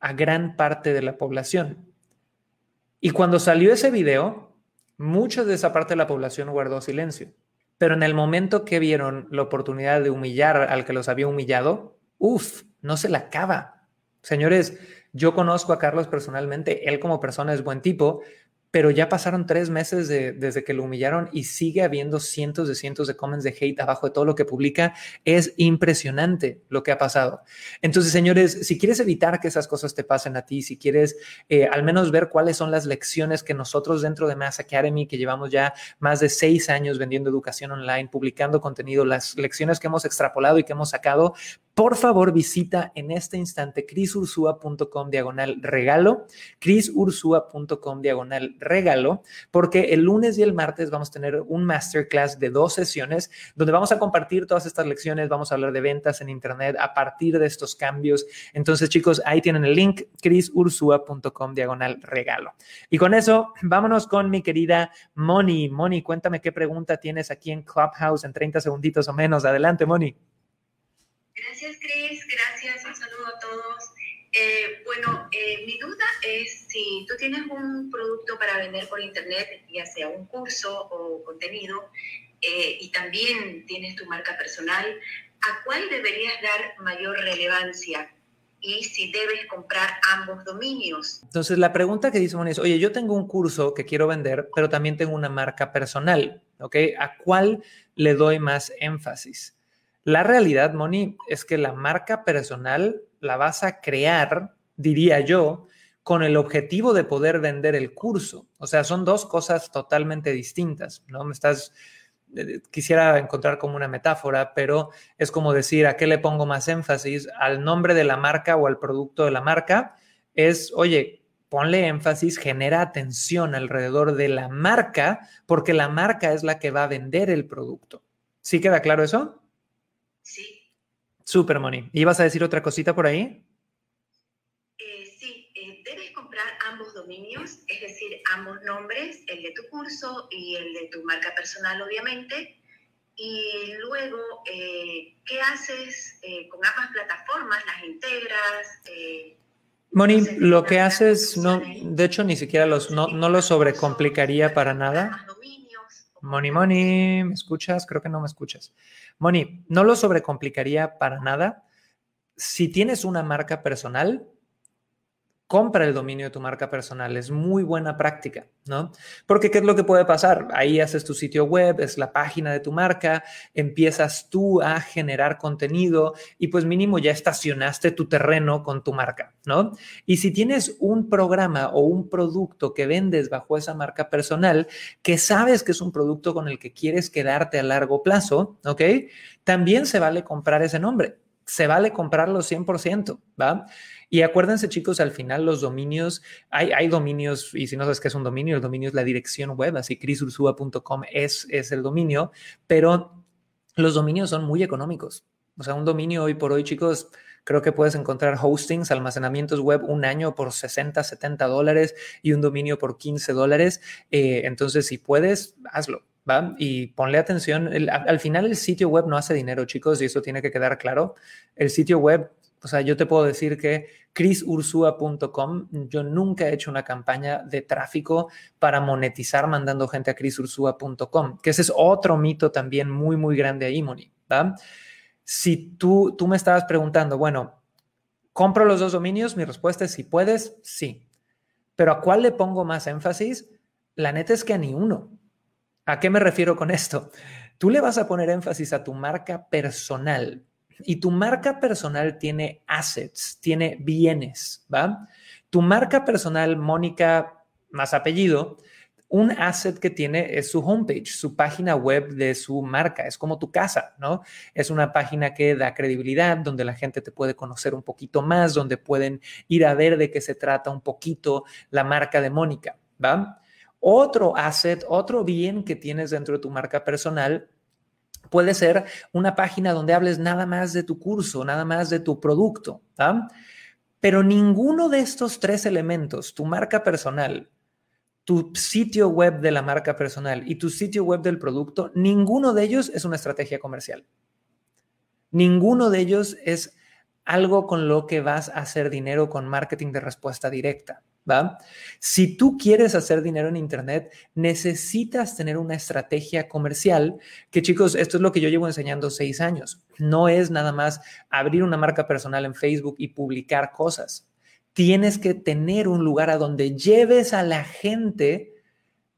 a gran parte de la población. Y cuando salió ese video, mucha de esa parte de la población guardó silencio. Pero en el momento que vieron la oportunidad de humillar al que los había humillado, uff, no se la acaba. Señores, yo conozco a Carlos personalmente, él como persona es buen tipo, pero ya pasaron tres meses desde que lo humillaron y sigue habiendo cientos de cientos de comments de hate abajo de todo lo que publica. Es impresionante lo que ha pasado. Entonces, señores, si quieres evitar que esas cosas te pasen a ti, si quieres eh, al menos ver cuáles son las lecciones que nosotros dentro de Mass Academy, que llevamos ya más de seis años vendiendo educación online, publicando contenido, las lecciones que hemos extrapolado y que hemos sacado, por favor visita en este instante crisursua.com diagonal regalo, crisursua.com diagonal regalo, porque el lunes y el martes vamos a tener un masterclass de dos sesiones donde vamos a compartir todas estas lecciones, vamos a hablar de ventas en Internet a partir de estos cambios. Entonces, chicos, ahí tienen el link, crisursua.com diagonal regalo. Y con eso, vámonos con mi querida Moni. Moni, cuéntame qué pregunta tienes aquí en Clubhouse en 30 segunditos o menos. Adelante, Moni. Cris. Gracias. Un saludo a todos. Eh, bueno, eh, mi duda es si tú tienes un producto para vender por internet, ya sea un curso o contenido, eh, y también tienes tu marca personal, ¿a cuál deberías dar mayor relevancia? Y si debes comprar ambos dominios. Entonces, la pregunta que dice Moni es, oye, yo tengo un curso que quiero vender, pero también tengo una marca personal, ¿ok? ¿A cuál le doy más énfasis? La realidad, Moni, es que la marca personal la vas a crear, diría yo, con el objetivo de poder vender el curso. O sea, son dos cosas totalmente distintas, ¿no? Me estás, eh, quisiera encontrar como una metáfora, pero es como decir, ¿a qué le pongo más énfasis? ¿Al nombre de la marca o al producto de la marca? Es, oye, ponle énfasis, genera atención alrededor de la marca, porque la marca es la que va a vender el producto. ¿Sí queda claro eso? Sí. Super, Moni. ¿Ibas a decir otra cosita por ahí? Eh, dominios, es decir, ambos nombres, el de tu curso y el de tu marca personal, obviamente. Y luego, eh, ¿qué haces eh, con ambas plataformas? ¿Las integras? Eh, Moni, lo que haces, no, de hecho, ni siquiera los, no, no lo sobrecomplicaría para nada. Moni, Moni, ¿me escuchas? Creo que no me escuchas. Moni, no lo sobrecomplicaría para nada. Si tienes una marca personal, compra el dominio de tu marca personal. Es muy buena práctica, ¿no? Porque ¿qué es lo que puede pasar? Ahí haces tu sitio web, es la página de tu marca, empiezas tú a generar contenido y pues mínimo ya estacionaste tu terreno con tu marca, ¿no? Y si tienes un programa o un producto que vendes bajo esa marca personal, que sabes que es un producto con el que quieres quedarte a largo plazo, ¿ok? También se vale comprar ese nombre. Se vale comprarlo 100%, ¿va? Y acuérdense, chicos, al final los dominios, hay, hay dominios, y si no sabes qué es un dominio, el dominio es la dirección web, así crisursua.com es, es el dominio, pero los dominios son muy económicos. O sea, un dominio hoy por hoy, chicos, creo que puedes encontrar hostings, almacenamientos web un año por 60, 70 dólares y un dominio por 15 dólares. Eh, entonces, si puedes, hazlo. ¿Va? Y ponle atención, al final el sitio web no hace dinero, chicos, y eso tiene que quedar claro. El sitio web o sea, yo te puedo decir que chrisursua.com, yo nunca he hecho una campaña de tráfico para monetizar mandando gente a chrisursua.com, que ese es otro mito también muy, muy grande ahí, Moni. Si tú, tú me estabas preguntando, bueno, ¿compro los dos dominios? Mi respuesta es si puedes, sí. Pero ¿a cuál le pongo más énfasis? La neta es que a ni uno. ¿A qué me refiero con esto? Tú le vas a poner énfasis a tu marca personal y tu marca personal tiene assets, tiene bienes, ¿va? Tu marca personal, Mónica más apellido, un asset que tiene es su homepage, su página web de su marca. Es como tu casa, ¿no? Es una página que da credibilidad, donde la gente te puede conocer un poquito más, donde pueden ir a ver de qué se trata un poquito la marca de Mónica, ¿va? Otro asset, otro bien que tienes dentro de tu marca personal Puede ser una página donde hables nada más de tu curso, nada más de tu producto. Pero ninguno de estos tres elementos, tu marca personal, tu sitio web de la marca personal y tu sitio web del producto, ninguno de ellos es una estrategia comercial. Ninguno de ellos es algo con lo que vas a hacer dinero con marketing de respuesta directa. ¿Va? Si tú quieres hacer dinero en Internet, necesitas tener una estrategia comercial, que chicos, esto es lo que yo llevo enseñando seis años. No es nada más abrir una marca personal en Facebook y publicar cosas. Tienes que tener un lugar a donde lleves a la gente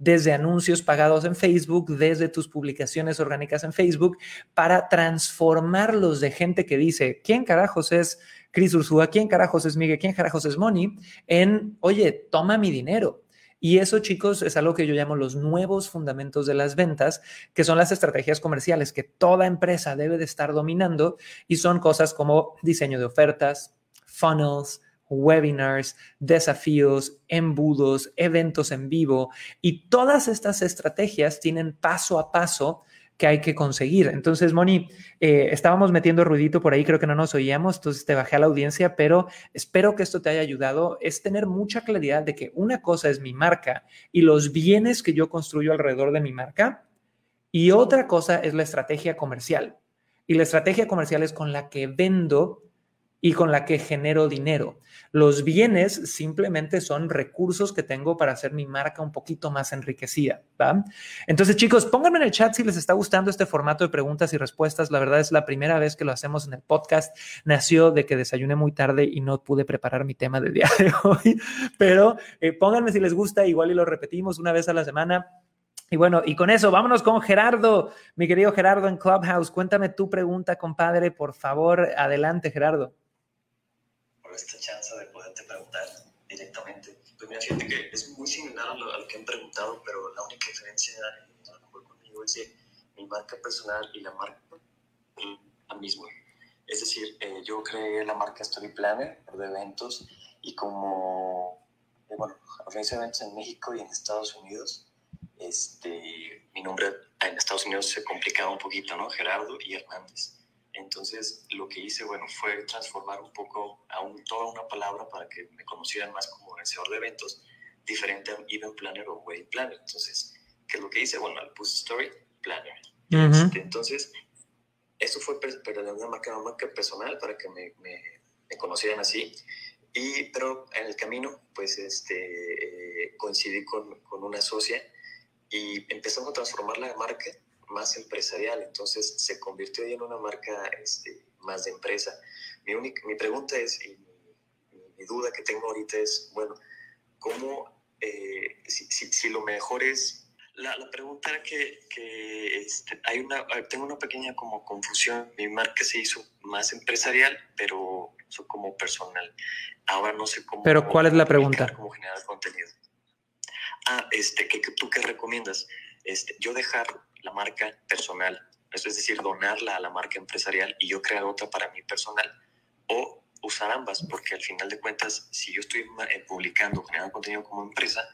desde anuncios pagados en Facebook, desde tus publicaciones orgánicas en Facebook, para transformarlos de gente que dice, ¿quién carajos es Cris Ursúa? ¿Quién carajos es Miguel? ¿Quién carajos es Moni? En, oye, toma mi dinero. Y eso, chicos, es algo que yo llamo los nuevos fundamentos de las ventas, que son las estrategias comerciales que toda empresa debe de estar dominando y son cosas como diseño de ofertas, funnels, webinars, desafíos, embudos, eventos en vivo y todas estas estrategias tienen paso a paso que hay que conseguir. Entonces, Moni, eh, estábamos metiendo ruidito por ahí, creo que no nos oíamos, entonces te bajé a la audiencia, pero espero que esto te haya ayudado. Es tener mucha claridad de que una cosa es mi marca y los bienes que yo construyo alrededor de mi marca y otra cosa es la estrategia comercial. Y la estrategia comercial es con la que vendo y con la que genero dinero. Los bienes simplemente son recursos que tengo para hacer mi marca un poquito más enriquecida. Entonces, chicos, pónganme en el chat si les está gustando este formato de preguntas y respuestas. La verdad es la primera vez que lo hacemos en el podcast. Nació de que desayuné muy tarde y no pude preparar mi tema del día de [laughs] hoy. Pero eh, pónganme si les gusta, igual y lo repetimos una vez a la semana. Y bueno, y con eso, vámonos con Gerardo, mi querido Gerardo en Clubhouse. Cuéntame tu pregunta, compadre, por favor. Adelante, Gerardo esta chance de poderte preguntar directamente. Pues mira, fíjate que es muy similar a lo, que han preguntado, pero la única diferencia a lo conmigo es que mi marca personal y la marca la misma. Es decir, eh, yo creé la marca Story Planner de eventos y como, eh, bueno, organizo eventos en México y en Estados Unidos, este, mi nombre en Estados Unidos se complicaba un poquito, ¿no? Gerardo y Hernández. Entonces, lo que hice, bueno, fue transformar un poco a toda una palabra para que me conocieran más como organizador de eventos, diferente a Event Planner o Wedding Planner. Entonces, ¿qué es lo que hice? Bueno, le puse Story Planner. Este, entonces, eso fue para una marca, una marca personal para que me, me, conocieran así. Y, pero en el camino, pues, este, eh, coincidí con, con una socia y empezamos a transformar la marca más empresarial. Entonces, se convirtió en una marca este, más de empresa. Mi, única, mi pregunta es, y mi, duda que tengo ahorita es, bueno, ¿cómo, eh, si, si, si lo mejor es la, la, pregunta era que, que este, hay una, tengo una pequeña como confusión. Mi marca se hizo más empresarial, pero eso como personal. Ahora no sé cómo. Pero ¿cuál es la pregunta? Cómo generar contenido. Ah, este, ¿qué, ¿tú qué recomiendas? Este, yo dejar la marca personal, es decir, donarla a la marca empresarial y yo crear otra para mí personal, o usar ambas, porque al final de cuentas, si yo estoy eh, publicando, generando contenido como empresa,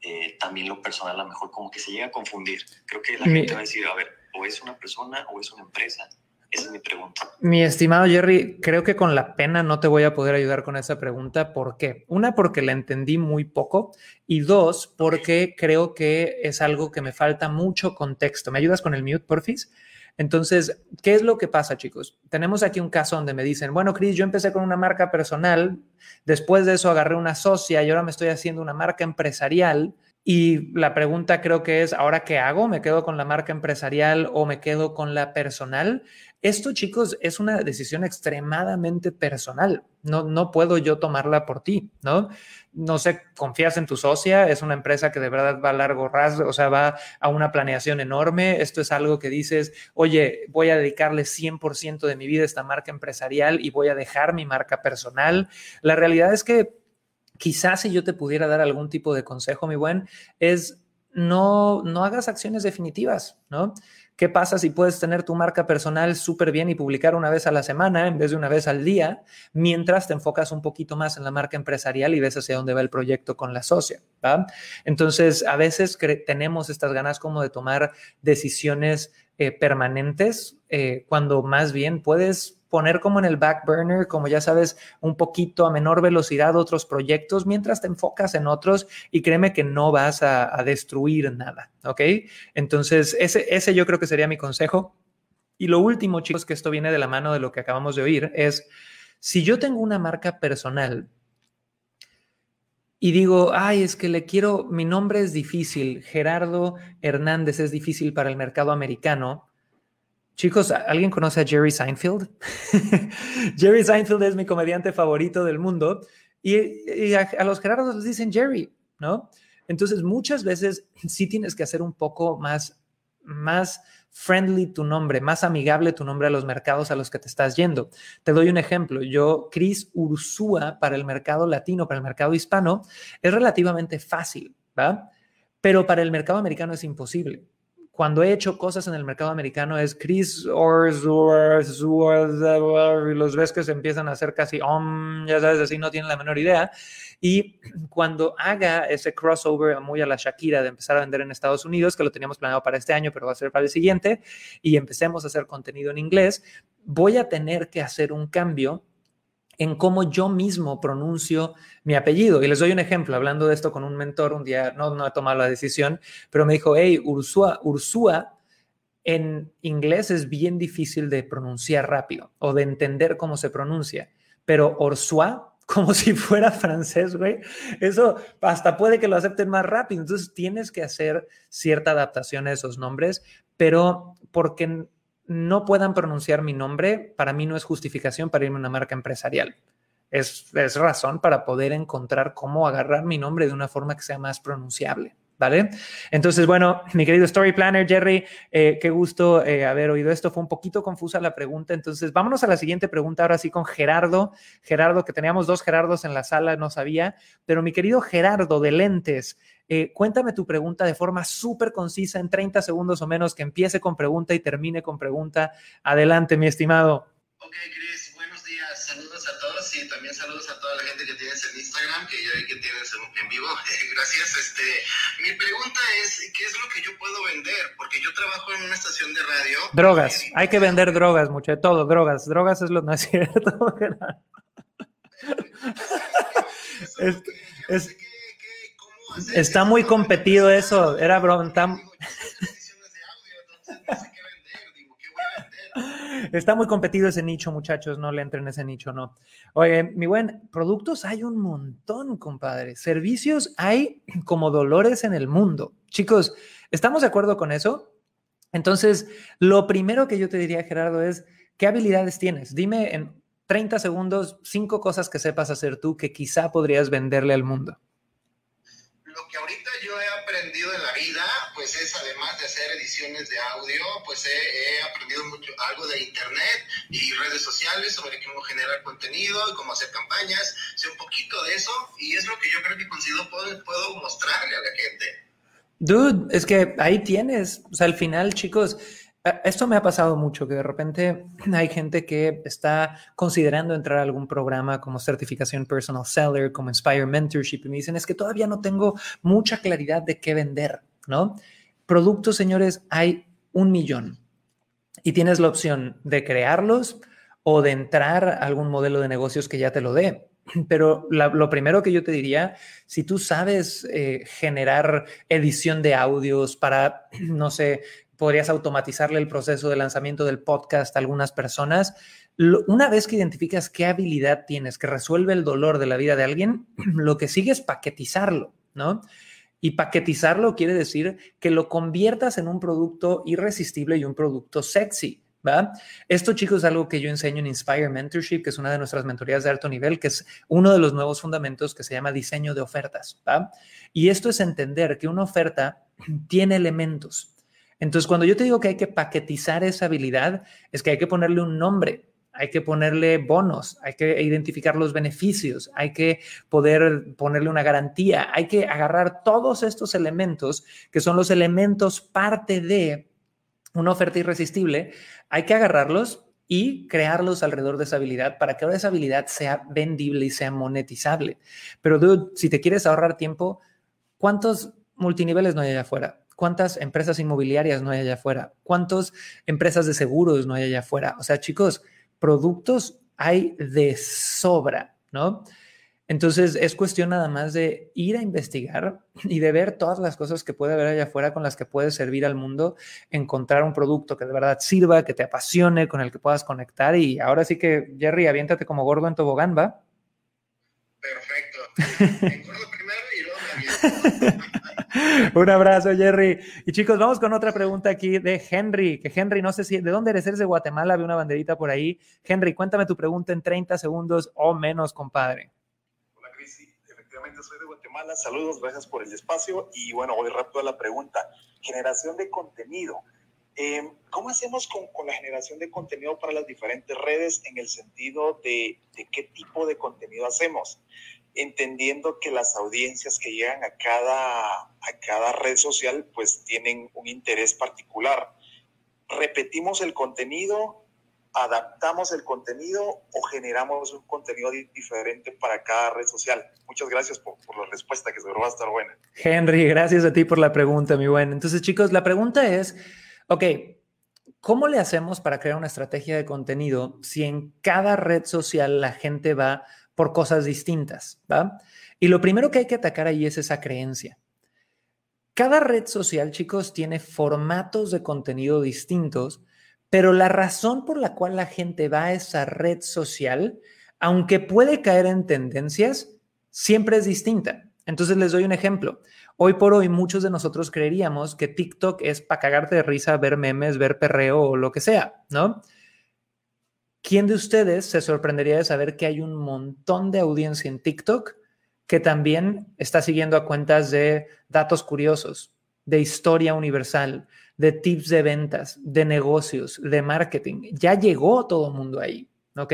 eh, también lo personal a lo mejor como que se llega a confundir. Creo que la gente va a decir, a ver, o es una persona o es una empresa. Esa es mi pregunta. Mi estimado Jerry, creo que con la pena no te voy a poder ayudar con esa pregunta. ¿Por qué? Una, porque la entendí muy poco y dos, porque creo que es algo que me falta mucho contexto. ¿Me ayudas con el mute, porfis? Entonces, ¿qué es lo que pasa, chicos? Tenemos aquí un caso donde me dicen, bueno, Chris, yo empecé con una marca personal, después de eso agarré una socia y ahora me estoy haciendo una marca empresarial. Y la pregunta creo que es, ¿ahora qué hago? ¿Me quedo con la marca empresarial o me quedo con la personal? Esto, chicos, es una decisión extremadamente personal. No, no puedo yo tomarla por ti, ¿no? No sé, confías en tu socia, es una empresa que de verdad va a largo rasgo, o sea, va a una planeación enorme. Esto es algo que dices, oye, voy a dedicarle 100% de mi vida a esta marca empresarial y voy a dejar mi marca personal. La realidad es que quizás si yo te pudiera dar algún tipo de consejo, mi buen, es no, no hagas acciones definitivas, ¿no? ¿Qué pasa si puedes tener tu marca personal súper bien y publicar una vez a la semana en vez de una vez al día, mientras te enfocas un poquito más en la marca empresarial y ves hacia dónde va el proyecto con la socia? Entonces, a veces tenemos estas ganas como de tomar decisiones eh, permanentes eh, cuando más bien puedes poner como en el back burner, como ya sabes, un poquito a menor velocidad otros proyectos mientras te enfocas en otros y créeme que no vas a, destruir nada, ¿ok? Entonces, ese, ese yo creo que sería mi consejo. Y lo último, chicos, que esto viene de la mano de lo que acabamos de oír, es si yo tengo una marca personal y digo, ay, es que le quiero, mi nombre es difícil, Gerardo Hernández es difícil para el mercado americano, Chicos, ¿alguien conoce a Jerry Seinfeld? [laughs] Jerry Seinfeld es mi comediante favorito del mundo y, a, los Gerardos les dicen Jerry, ¿no? Entonces, muchas veces sí tienes que hacer un poco más, más friendly tu nombre, más amigable tu nombre a los mercados a los que te estás yendo. Te doy un ejemplo. Yo, Chris Ursúa, para el mercado latino, para el mercado hispano, es relativamente fácil, ¿va? Pero para el mercado americano es imposible cuando he hecho cosas en el mercado americano es Chris or y los ves que se empiezan a hacer casi, om, ya sabes, así no tienen la menor idea. Y cuando haga ese crossover muy a la Shakira de empezar a vender en Estados Unidos, que lo teníamos planeado para este año, pero va a ser para el siguiente, y empecemos a hacer contenido en inglés, voy a tener que hacer un cambio en cómo yo mismo pronuncio mi apellido. Y les doy un ejemplo, hablando de esto con un mentor, un día no, no he tomado la decisión, pero me dijo, hey, Ursúa, Ursúa en inglés es bien difícil de pronunciar rápido o de entender cómo se pronuncia, pero Ursua, [laughs] como si fuera francés, güey, eso hasta puede que lo acepten más rápido. Entonces tienes que hacer cierta adaptación a esos nombres, pero porque no puedan pronunciar mi nombre, para mí no es justificación para irme a una marca empresarial. Es, razón para poder encontrar cómo agarrar mi nombre de una forma que sea más pronunciable. ¿Vale? Entonces, bueno, mi querido Story Planner, Jerry, eh, qué gusto eh, haber oído esto. Fue un poquito confusa la pregunta. Entonces, vámonos a la siguiente pregunta, ahora sí con Gerardo. Gerardo, que teníamos dos Gerardos en la sala, no sabía, pero mi querido Gerardo de lentes, eh, cuéntame tu pregunta de forma súper concisa, en 30 segundos o menos, que empiece con pregunta y termine con pregunta. Adelante, mi estimado. Ok, Chris, y también saludos a toda la gente que tienes en Instagram, que ya vi que tienes en, vivo. [laughs] Gracias. Este, mi pregunta es, ¿qué es lo que yo puedo vender? Porque yo trabajo en una estación de radio. Drogas. Hay que vender drogas, mucho. Todo, drogas. Drogas es lo [laughs] no es cierto. es, es, Está muy competido eso, era broma. Está muy competido ese nicho, muchachos, no le entren en ese nicho, no. Oye, mi buen, productos hay un montón, compadre. Servicios hay como dolores en el mundo. Chicos, ¿estamos de acuerdo con eso? Entonces, lo primero que yo te diría, Gerardo, es, ¿qué habilidades tienes? Dime en 30 segundos cinco cosas que sepas hacer tú que quizá podrías venderle al mundo lo que ahorita yo he aprendido en la vida, pues es además de hacer ediciones de audio, pues he, aprendido mucho algo de internet y redes sociales sobre cómo generar contenido y cómo hacer campañas, sé un poquito de eso y es lo que yo creo que consigo puedo, puedo mostrarle a la gente. Dude, es que ahí tienes, o sea, al final, chicos, eh, esto me ha pasado mucho, que de repente [clears throat] hay gente que está considerando entrar a algún programa como certificación personal seller, como Inspire Mentorship, y me dicen, es que todavía no tengo mucha claridad de qué vender, ¿no? Productos, señores, hay un millón y tienes la opción de crearlos o de entrar a algún modelo de negocios que ya te lo dé. [clears throat] Pero lo primero que yo te diría, si tú sabes eh, generar edición de audios para, [clears throat] no sé, podrías automatizarle el proceso de lanzamiento del podcast a algunas personas. Una vez que identificas qué habilidad tienes que resuelve el dolor de la vida de alguien, [clears throat] lo que sigue es paquetizarlo, ¿no? Y paquetizarlo quiere decir que lo conviertas en un producto irresistible y un producto sexy. ¿Va? Esto, chicos, es algo que yo enseño en Inspire Mentorship, que es una de nuestras mentorías de alto nivel, que es uno de los nuevos fundamentos que se llama diseño de ofertas. ¿va? Y esto es entender que una oferta tiene elementos. Entonces, cuando yo te digo que hay que paquetizar esa habilidad, es que hay que ponerle un nombre, hay que ponerle bonos, hay que identificar los beneficios, hay que poder ponerle una garantía, hay que agarrar todos estos elementos que son los elementos parte de una oferta irresistible, hay que agarrarlos y crearlos alrededor de esa habilidad para que esa habilidad sea vendible y sea monetizable. Pero dude, si te quieres ahorrar tiempo, ¿cuántos multiniveles no hay allá afuera? ¿Cuántas empresas inmobiliarias no hay allá afuera? ¿Cuántas empresas de seguros no hay allá afuera? O sea, chicos, productos hay de sobra, ¿no? Entonces es cuestión nada más de ir a investigar y de ver todas las cosas que puede haber allá afuera con las que puedes servir al mundo, encontrar un producto que de verdad sirva, que te apasione, con el que puedas conectar. Y ahora sí que, Jerry, aviéntate como gordo en tobogán, ¿va? Perfecto. [laughs] [laughs] Un abrazo, Jerry. Y chicos, vamos con otra pregunta aquí de Henry, que Henry, no sé si, ¿de dónde eres? ¿Eres de Guatemala? Veo una banderita por ahí. Henry, cuéntame tu pregunta en 30 segundos o menos, compadre. Hola, Cris. Efectivamente, soy de Guatemala. Saludos, gracias por el espacio. Y bueno, voy rápido a la pregunta. Generación de contenido. Eh, ¿Cómo hacemos con, con, la generación de contenido para las diferentes redes en el sentido de, de qué tipo de contenido hacemos? Entendiendo que las audiencias que llegan a cada, a cada red social pues tienen un interés particular. ¿Repetimos el contenido, adaptamos el contenido o generamos un contenido diferente para cada red social? Muchas gracias por, la respuesta, que seguro va a estar buena. Henry, gracias a ti por la pregunta, mi buen. Entonces, chicos, la pregunta es, ok, ¿cómo le hacemos para crear una estrategia de contenido si en cada red social la gente va por cosas distintas, ¿va? Y lo primero que hay que atacar ahí es esa creencia. Cada red social, chicos, tiene formatos de contenido distintos, pero la razón por la cual la gente va a esa red social, aunque puede caer en tendencias, siempre es distinta. Entonces les doy un ejemplo. Hoy por hoy muchos de nosotros creeríamos que TikTok es para cagarte de risa, ver memes, ver perreo o lo que sea, ¿no? ¿Quién de ustedes se sorprendería de saber que hay un montón de audiencia en TikTok que también está siguiendo a cuentas de datos curiosos, de historia universal, de tips de ventas, de negocios, de marketing? Ya llegó todo el mundo ahí, ¿ok?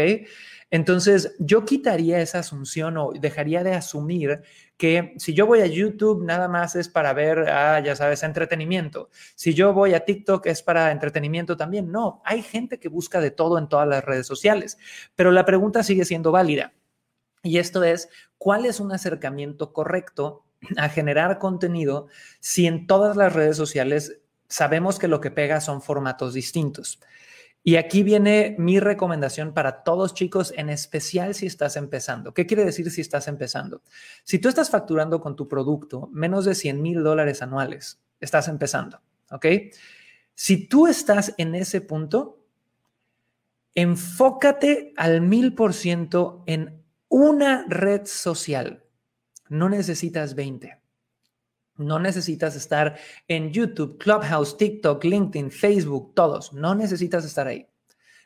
Entonces, yo quitaría esa asunción o dejaría de asumir que si yo voy a YouTube nada más es para ver, ah, ya sabes, entretenimiento. Si yo voy a TikTok es para entretenimiento también. No, hay gente que busca de todo en todas las redes sociales, pero la pregunta sigue siendo válida. Y esto es, ¿cuál es un acercamiento correcto a generar contenido si en todas las redes sociales sabemos que lo que pega son formatos distintos? Y aquí viene mi recomendación para todos chicos, en especial si estás empezando. ¿Qué quiere decir si estás empezando? Si tú estás facturando con tu producto menos de 100 mil dólares anuales, estás empezando, ¿ok? Si tú estás en ese punto, enfócate al mil por ciento en una red social. No necesitas 20. No necesitas estar en YouTube, Clubhouse, TikTok, LinkedIn, Facebook, todos. No necesitas estar ahí.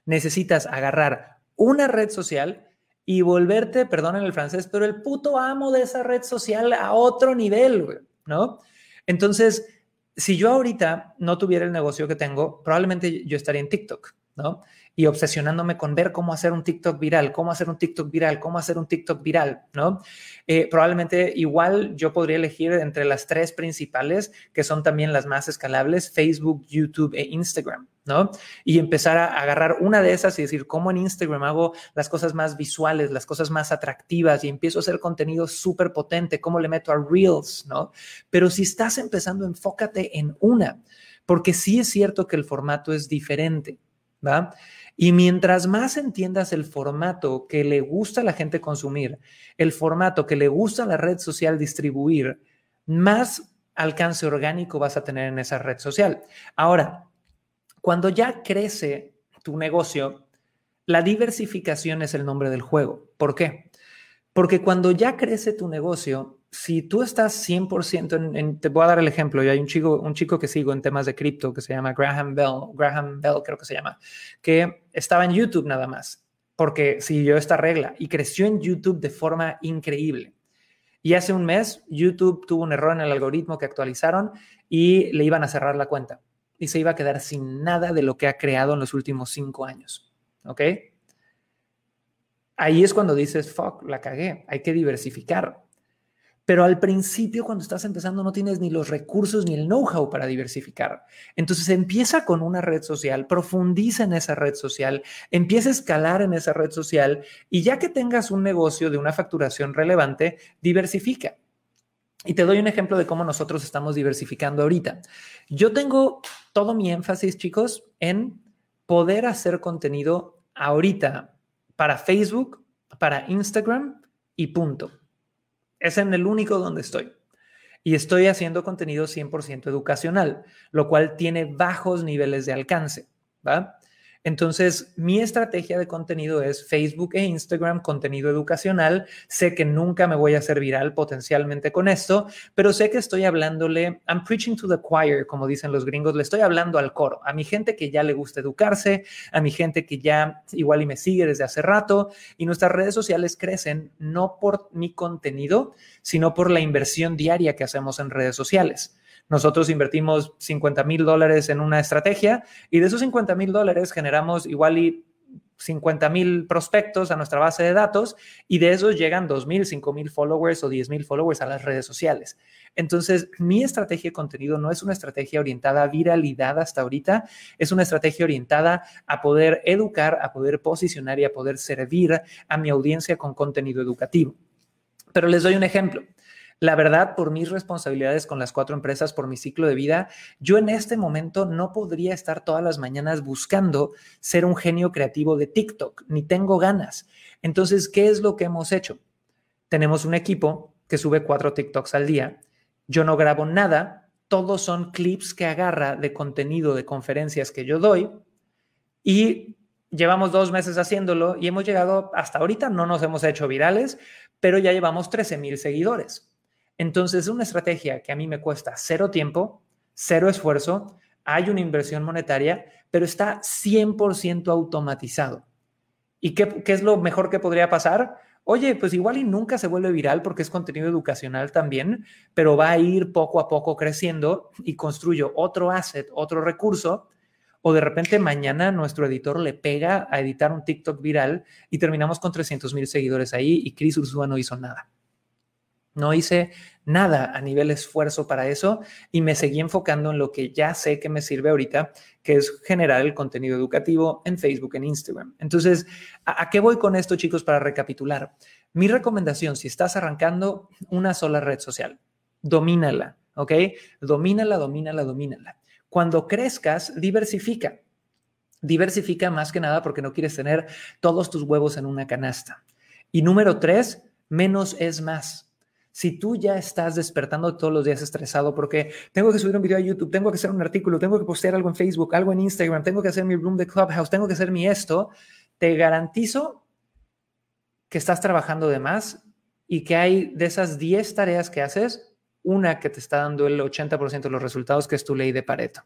Necesitas agarrar una red social y volverte, perdón en el francés, pero el puto amo de esa red social a otro nivel, ¿no? Entonces, si yo ahorita no tuviera el negocio que tengo, probablemente yo estaría en TikTok, ¿no? Y obsesionándome con ver cómo hacer un TikTok viral, cómo hacer un TikTok viral, cómo hacer un TikTok viral, ¿no? Eh, probablemente igual yo podría elegir entre las tres principales, que son también las más escalables, Facebook, YouTube e Instagram, ¿no? Y empezar a agarrar una de esas y decir, ¿cómo en Instagram hago las cosas más visuales, las cosas más atractivas y empiezo a hacer contenido súper potente? ¿Cómo le meto a Reels, ¿no? Pero si estás empezando, enfócate en una, porque sí es cierto que el formato es diferente, ¿va? Y mientras más entiendas el formato que le gusta a la gente consumir, el formato que le gusta a la red social distribuir, más alcance orgánico vas a tener en esa red social. Ahora, cuando ya crece tu negocio, la diversificación es el nombre del juego. ¿Por qué? Porque cuando ya crece tu negocio, si tú estás 100% en, te voy a dar el ejemplo, y hay un chico, un chico que sigo en temas de cripto que se llama Graham Bell, Graham Bell creo que se llama, que estaba en YouTube nada más, porque siguió esta regla y creció en YouTube de forma increíble. Y hace un mes YouTube tuvo un error en el algoritmo que actualizaron y le iban a cerrar la cuenta y se iba a quedar sin nada de lo que ha creado en los últimos cinco años. ¿Ok? Ahí es cuando dices, fuck, la cagué, hay que diversificar. Pero al principio, cuando estás empezando, no tienes ni los recursos ni el know-how para diversificar. Entonces empieza con una red social, profundiza en esa red social, empieza a escalar en esa red social y ya que tengas un negocio de una facturación relevante, diversifica. Y te doy un ejemplo de cómo nosotros estamos diversificando ahorita. Yo tengo todo mi énfasis, chicos, en poder hacer contenido ahorita para Facebook, para Instagram y punto. Es en el único donde estoy. Y estoy haciendo contenido 100% educacional, lo cual tiene bajos niveles de alcance. ¿va? Entonces, mi estrategia de contenido es Facebook e Instagram, contenido educacional. Sé que nunca me voy a hacer viral potencialmente con esto, pero sé que estoy hablándole, I'm preaching to the choir, como dicen los gringos, le estoy hablando al coro, a mi gente que ya le gusta educarse, a mi gente que ya igual y me sigue desde hace rato, y nuestras redes sociales crecen no por mi contenido, sino por la inversión diaria que hacemos en redes sociales. Nosotros invertimos 50 mil dólares en una estrategia y de esos 50 mil dólares generamos igual y 50 mil prospectos a nuestra base de datos y de esos llegan 2 mil, 5 mil followers o 10 mil followers a las redes sociales. Entonces, mi estrategia de contenido no es una estrategia orientada a viralidad hasta ahorita, es una estrategia orientada a poder educar, a poder posicionar y a poder servir a mi audiencia con contenido educativo. Pero les doy un ejemplo. La verdad, por mis responsabilidades con las cuatro empresas, por mi ciclo de vida, yo en este momento no podría estar todas las mañanas buscando ser un genio creativo de TikTok, ni tengo ganas. Entonces, ¿qué es lo que hemos hecho? Tenemos un equipo que sube cuatro TikToks al día. Yo no grabo nada, todos son clips que agarra de contenido de conferencias que yo doy y llevamos dos meses haciéndolo y hemos llegado hasta ahorita, no nos hemos hecho virales, pero ya llevamos 13 mil seguidores. Entonces, es una estrategia que a mí me cuesta cero tiempo, cero esfuerzo, hay una inversión monetaria, pero está 100% automatizado. ¿Y qué, qué, es lo mejor que podría pasar? Oye, pues igual y nunca se vuelve viral porque es contenido educacional también, pero va a ir poco a poco creciendo y construyo otro asset, otro recurso. O de repente mañana nuestro editor le pega a editar un TikTok viral y terminamos con 300 mil seguidores ahí y Chris Ursúa no hizo nada. No hice nada a nivel esfuerzo para eso y me seguí enfocando en lo que ya sé que me sirve ahorita, que es generar el contenido educativo en Facebook, en Instagram. Entonces, ¿a, qué voy con esto, chicos, para recapitular? Mi recomendación, si estás arrancando una sola red social, domínala, ¿ok? Domínala, domínala, domínala. Cuando crezcas, diversifica. Diversifica más que nada porque no quieres tener todos tus huevos en una canasta. Y número tres, menos es más. Si tú ya estás despertando todos los días estresado porque tengo que subir un video a YouTube, tengo que hacer un artículo, tengo que postear algo en Facebook, algo en Instagram, tengo que hacer mi room de Clubhouse, tengo que hacer mi esto, te garantizo que estás trabajando de más y que hay de esas 10 tareas que haces, una que te está dando el 80% de los resultados, que es tu ley de Pareto.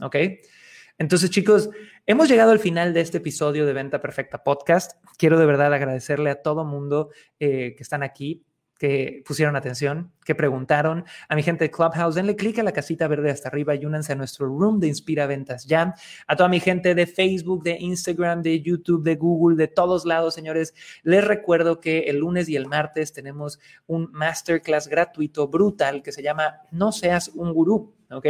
¿Ok? Entonces, chicos, hemos llegado al final de este episodio de Venta Perfecta Podcast. Quiero de verdad agradecerle a todo mundo eh, que están aquí que pusieron atención, que preguntaron. A mi gente de Clubhouse, denle clic a la casita verde hasta arriba y únanse a nuestro room de Inspira Ventas ya. A toda mi gente de Facebook, de Instagram, de YouTube, de Google, de todos lados, señores, les recuerdo que el lunes y el martes tenemos un masterclass gratuito brutal que se llama No seas un gurú. ¿ok?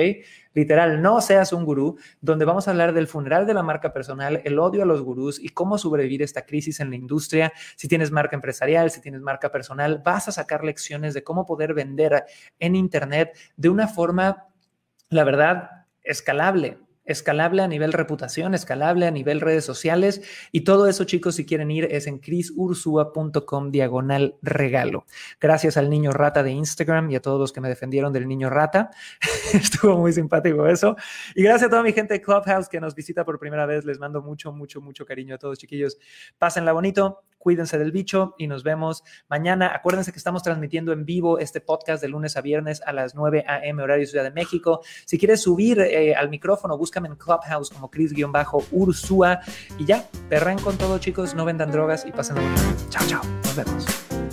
Literal, no seas un gurú, donde vamos a hablar del funeral de la marca personal, el odio a los gurús y cómo sobrevivir esta crisis en la industria. Si tienes marca empresarial, si tienes marca personal, vas a sacar lecciones de cómo poder vender en Internet de una forma, la verdad, escalable, escalable a nivel reputación, escalable a nivel redes sociales y todo eso chicos si quieren ir es en crisursua.com diagonal regalo. Gracias al niño rata de Instagram y a todos los que me defendieron del niño rata. [laughs] Estuvo muy simpático eso. Y gracias a toda mi gente de Clubhouse que nos visita por primera vez. Les mando mucho, mucho, mucho cariño a todos chiquillos. Pásenla bonito, cuídense del bicho y nos vemos mañana. Acuérdense que estamos transmitiendo en vivo este podcast de lunes a viernes a las 9 a.m. horario Ciudad de México. Si quieres subir eh, al micrófono, en Clubhouse como Chris-Ursúa y ya, perren con todo chicos, no vendan drogas y pasen bonito. Chao, chao, nos vemos.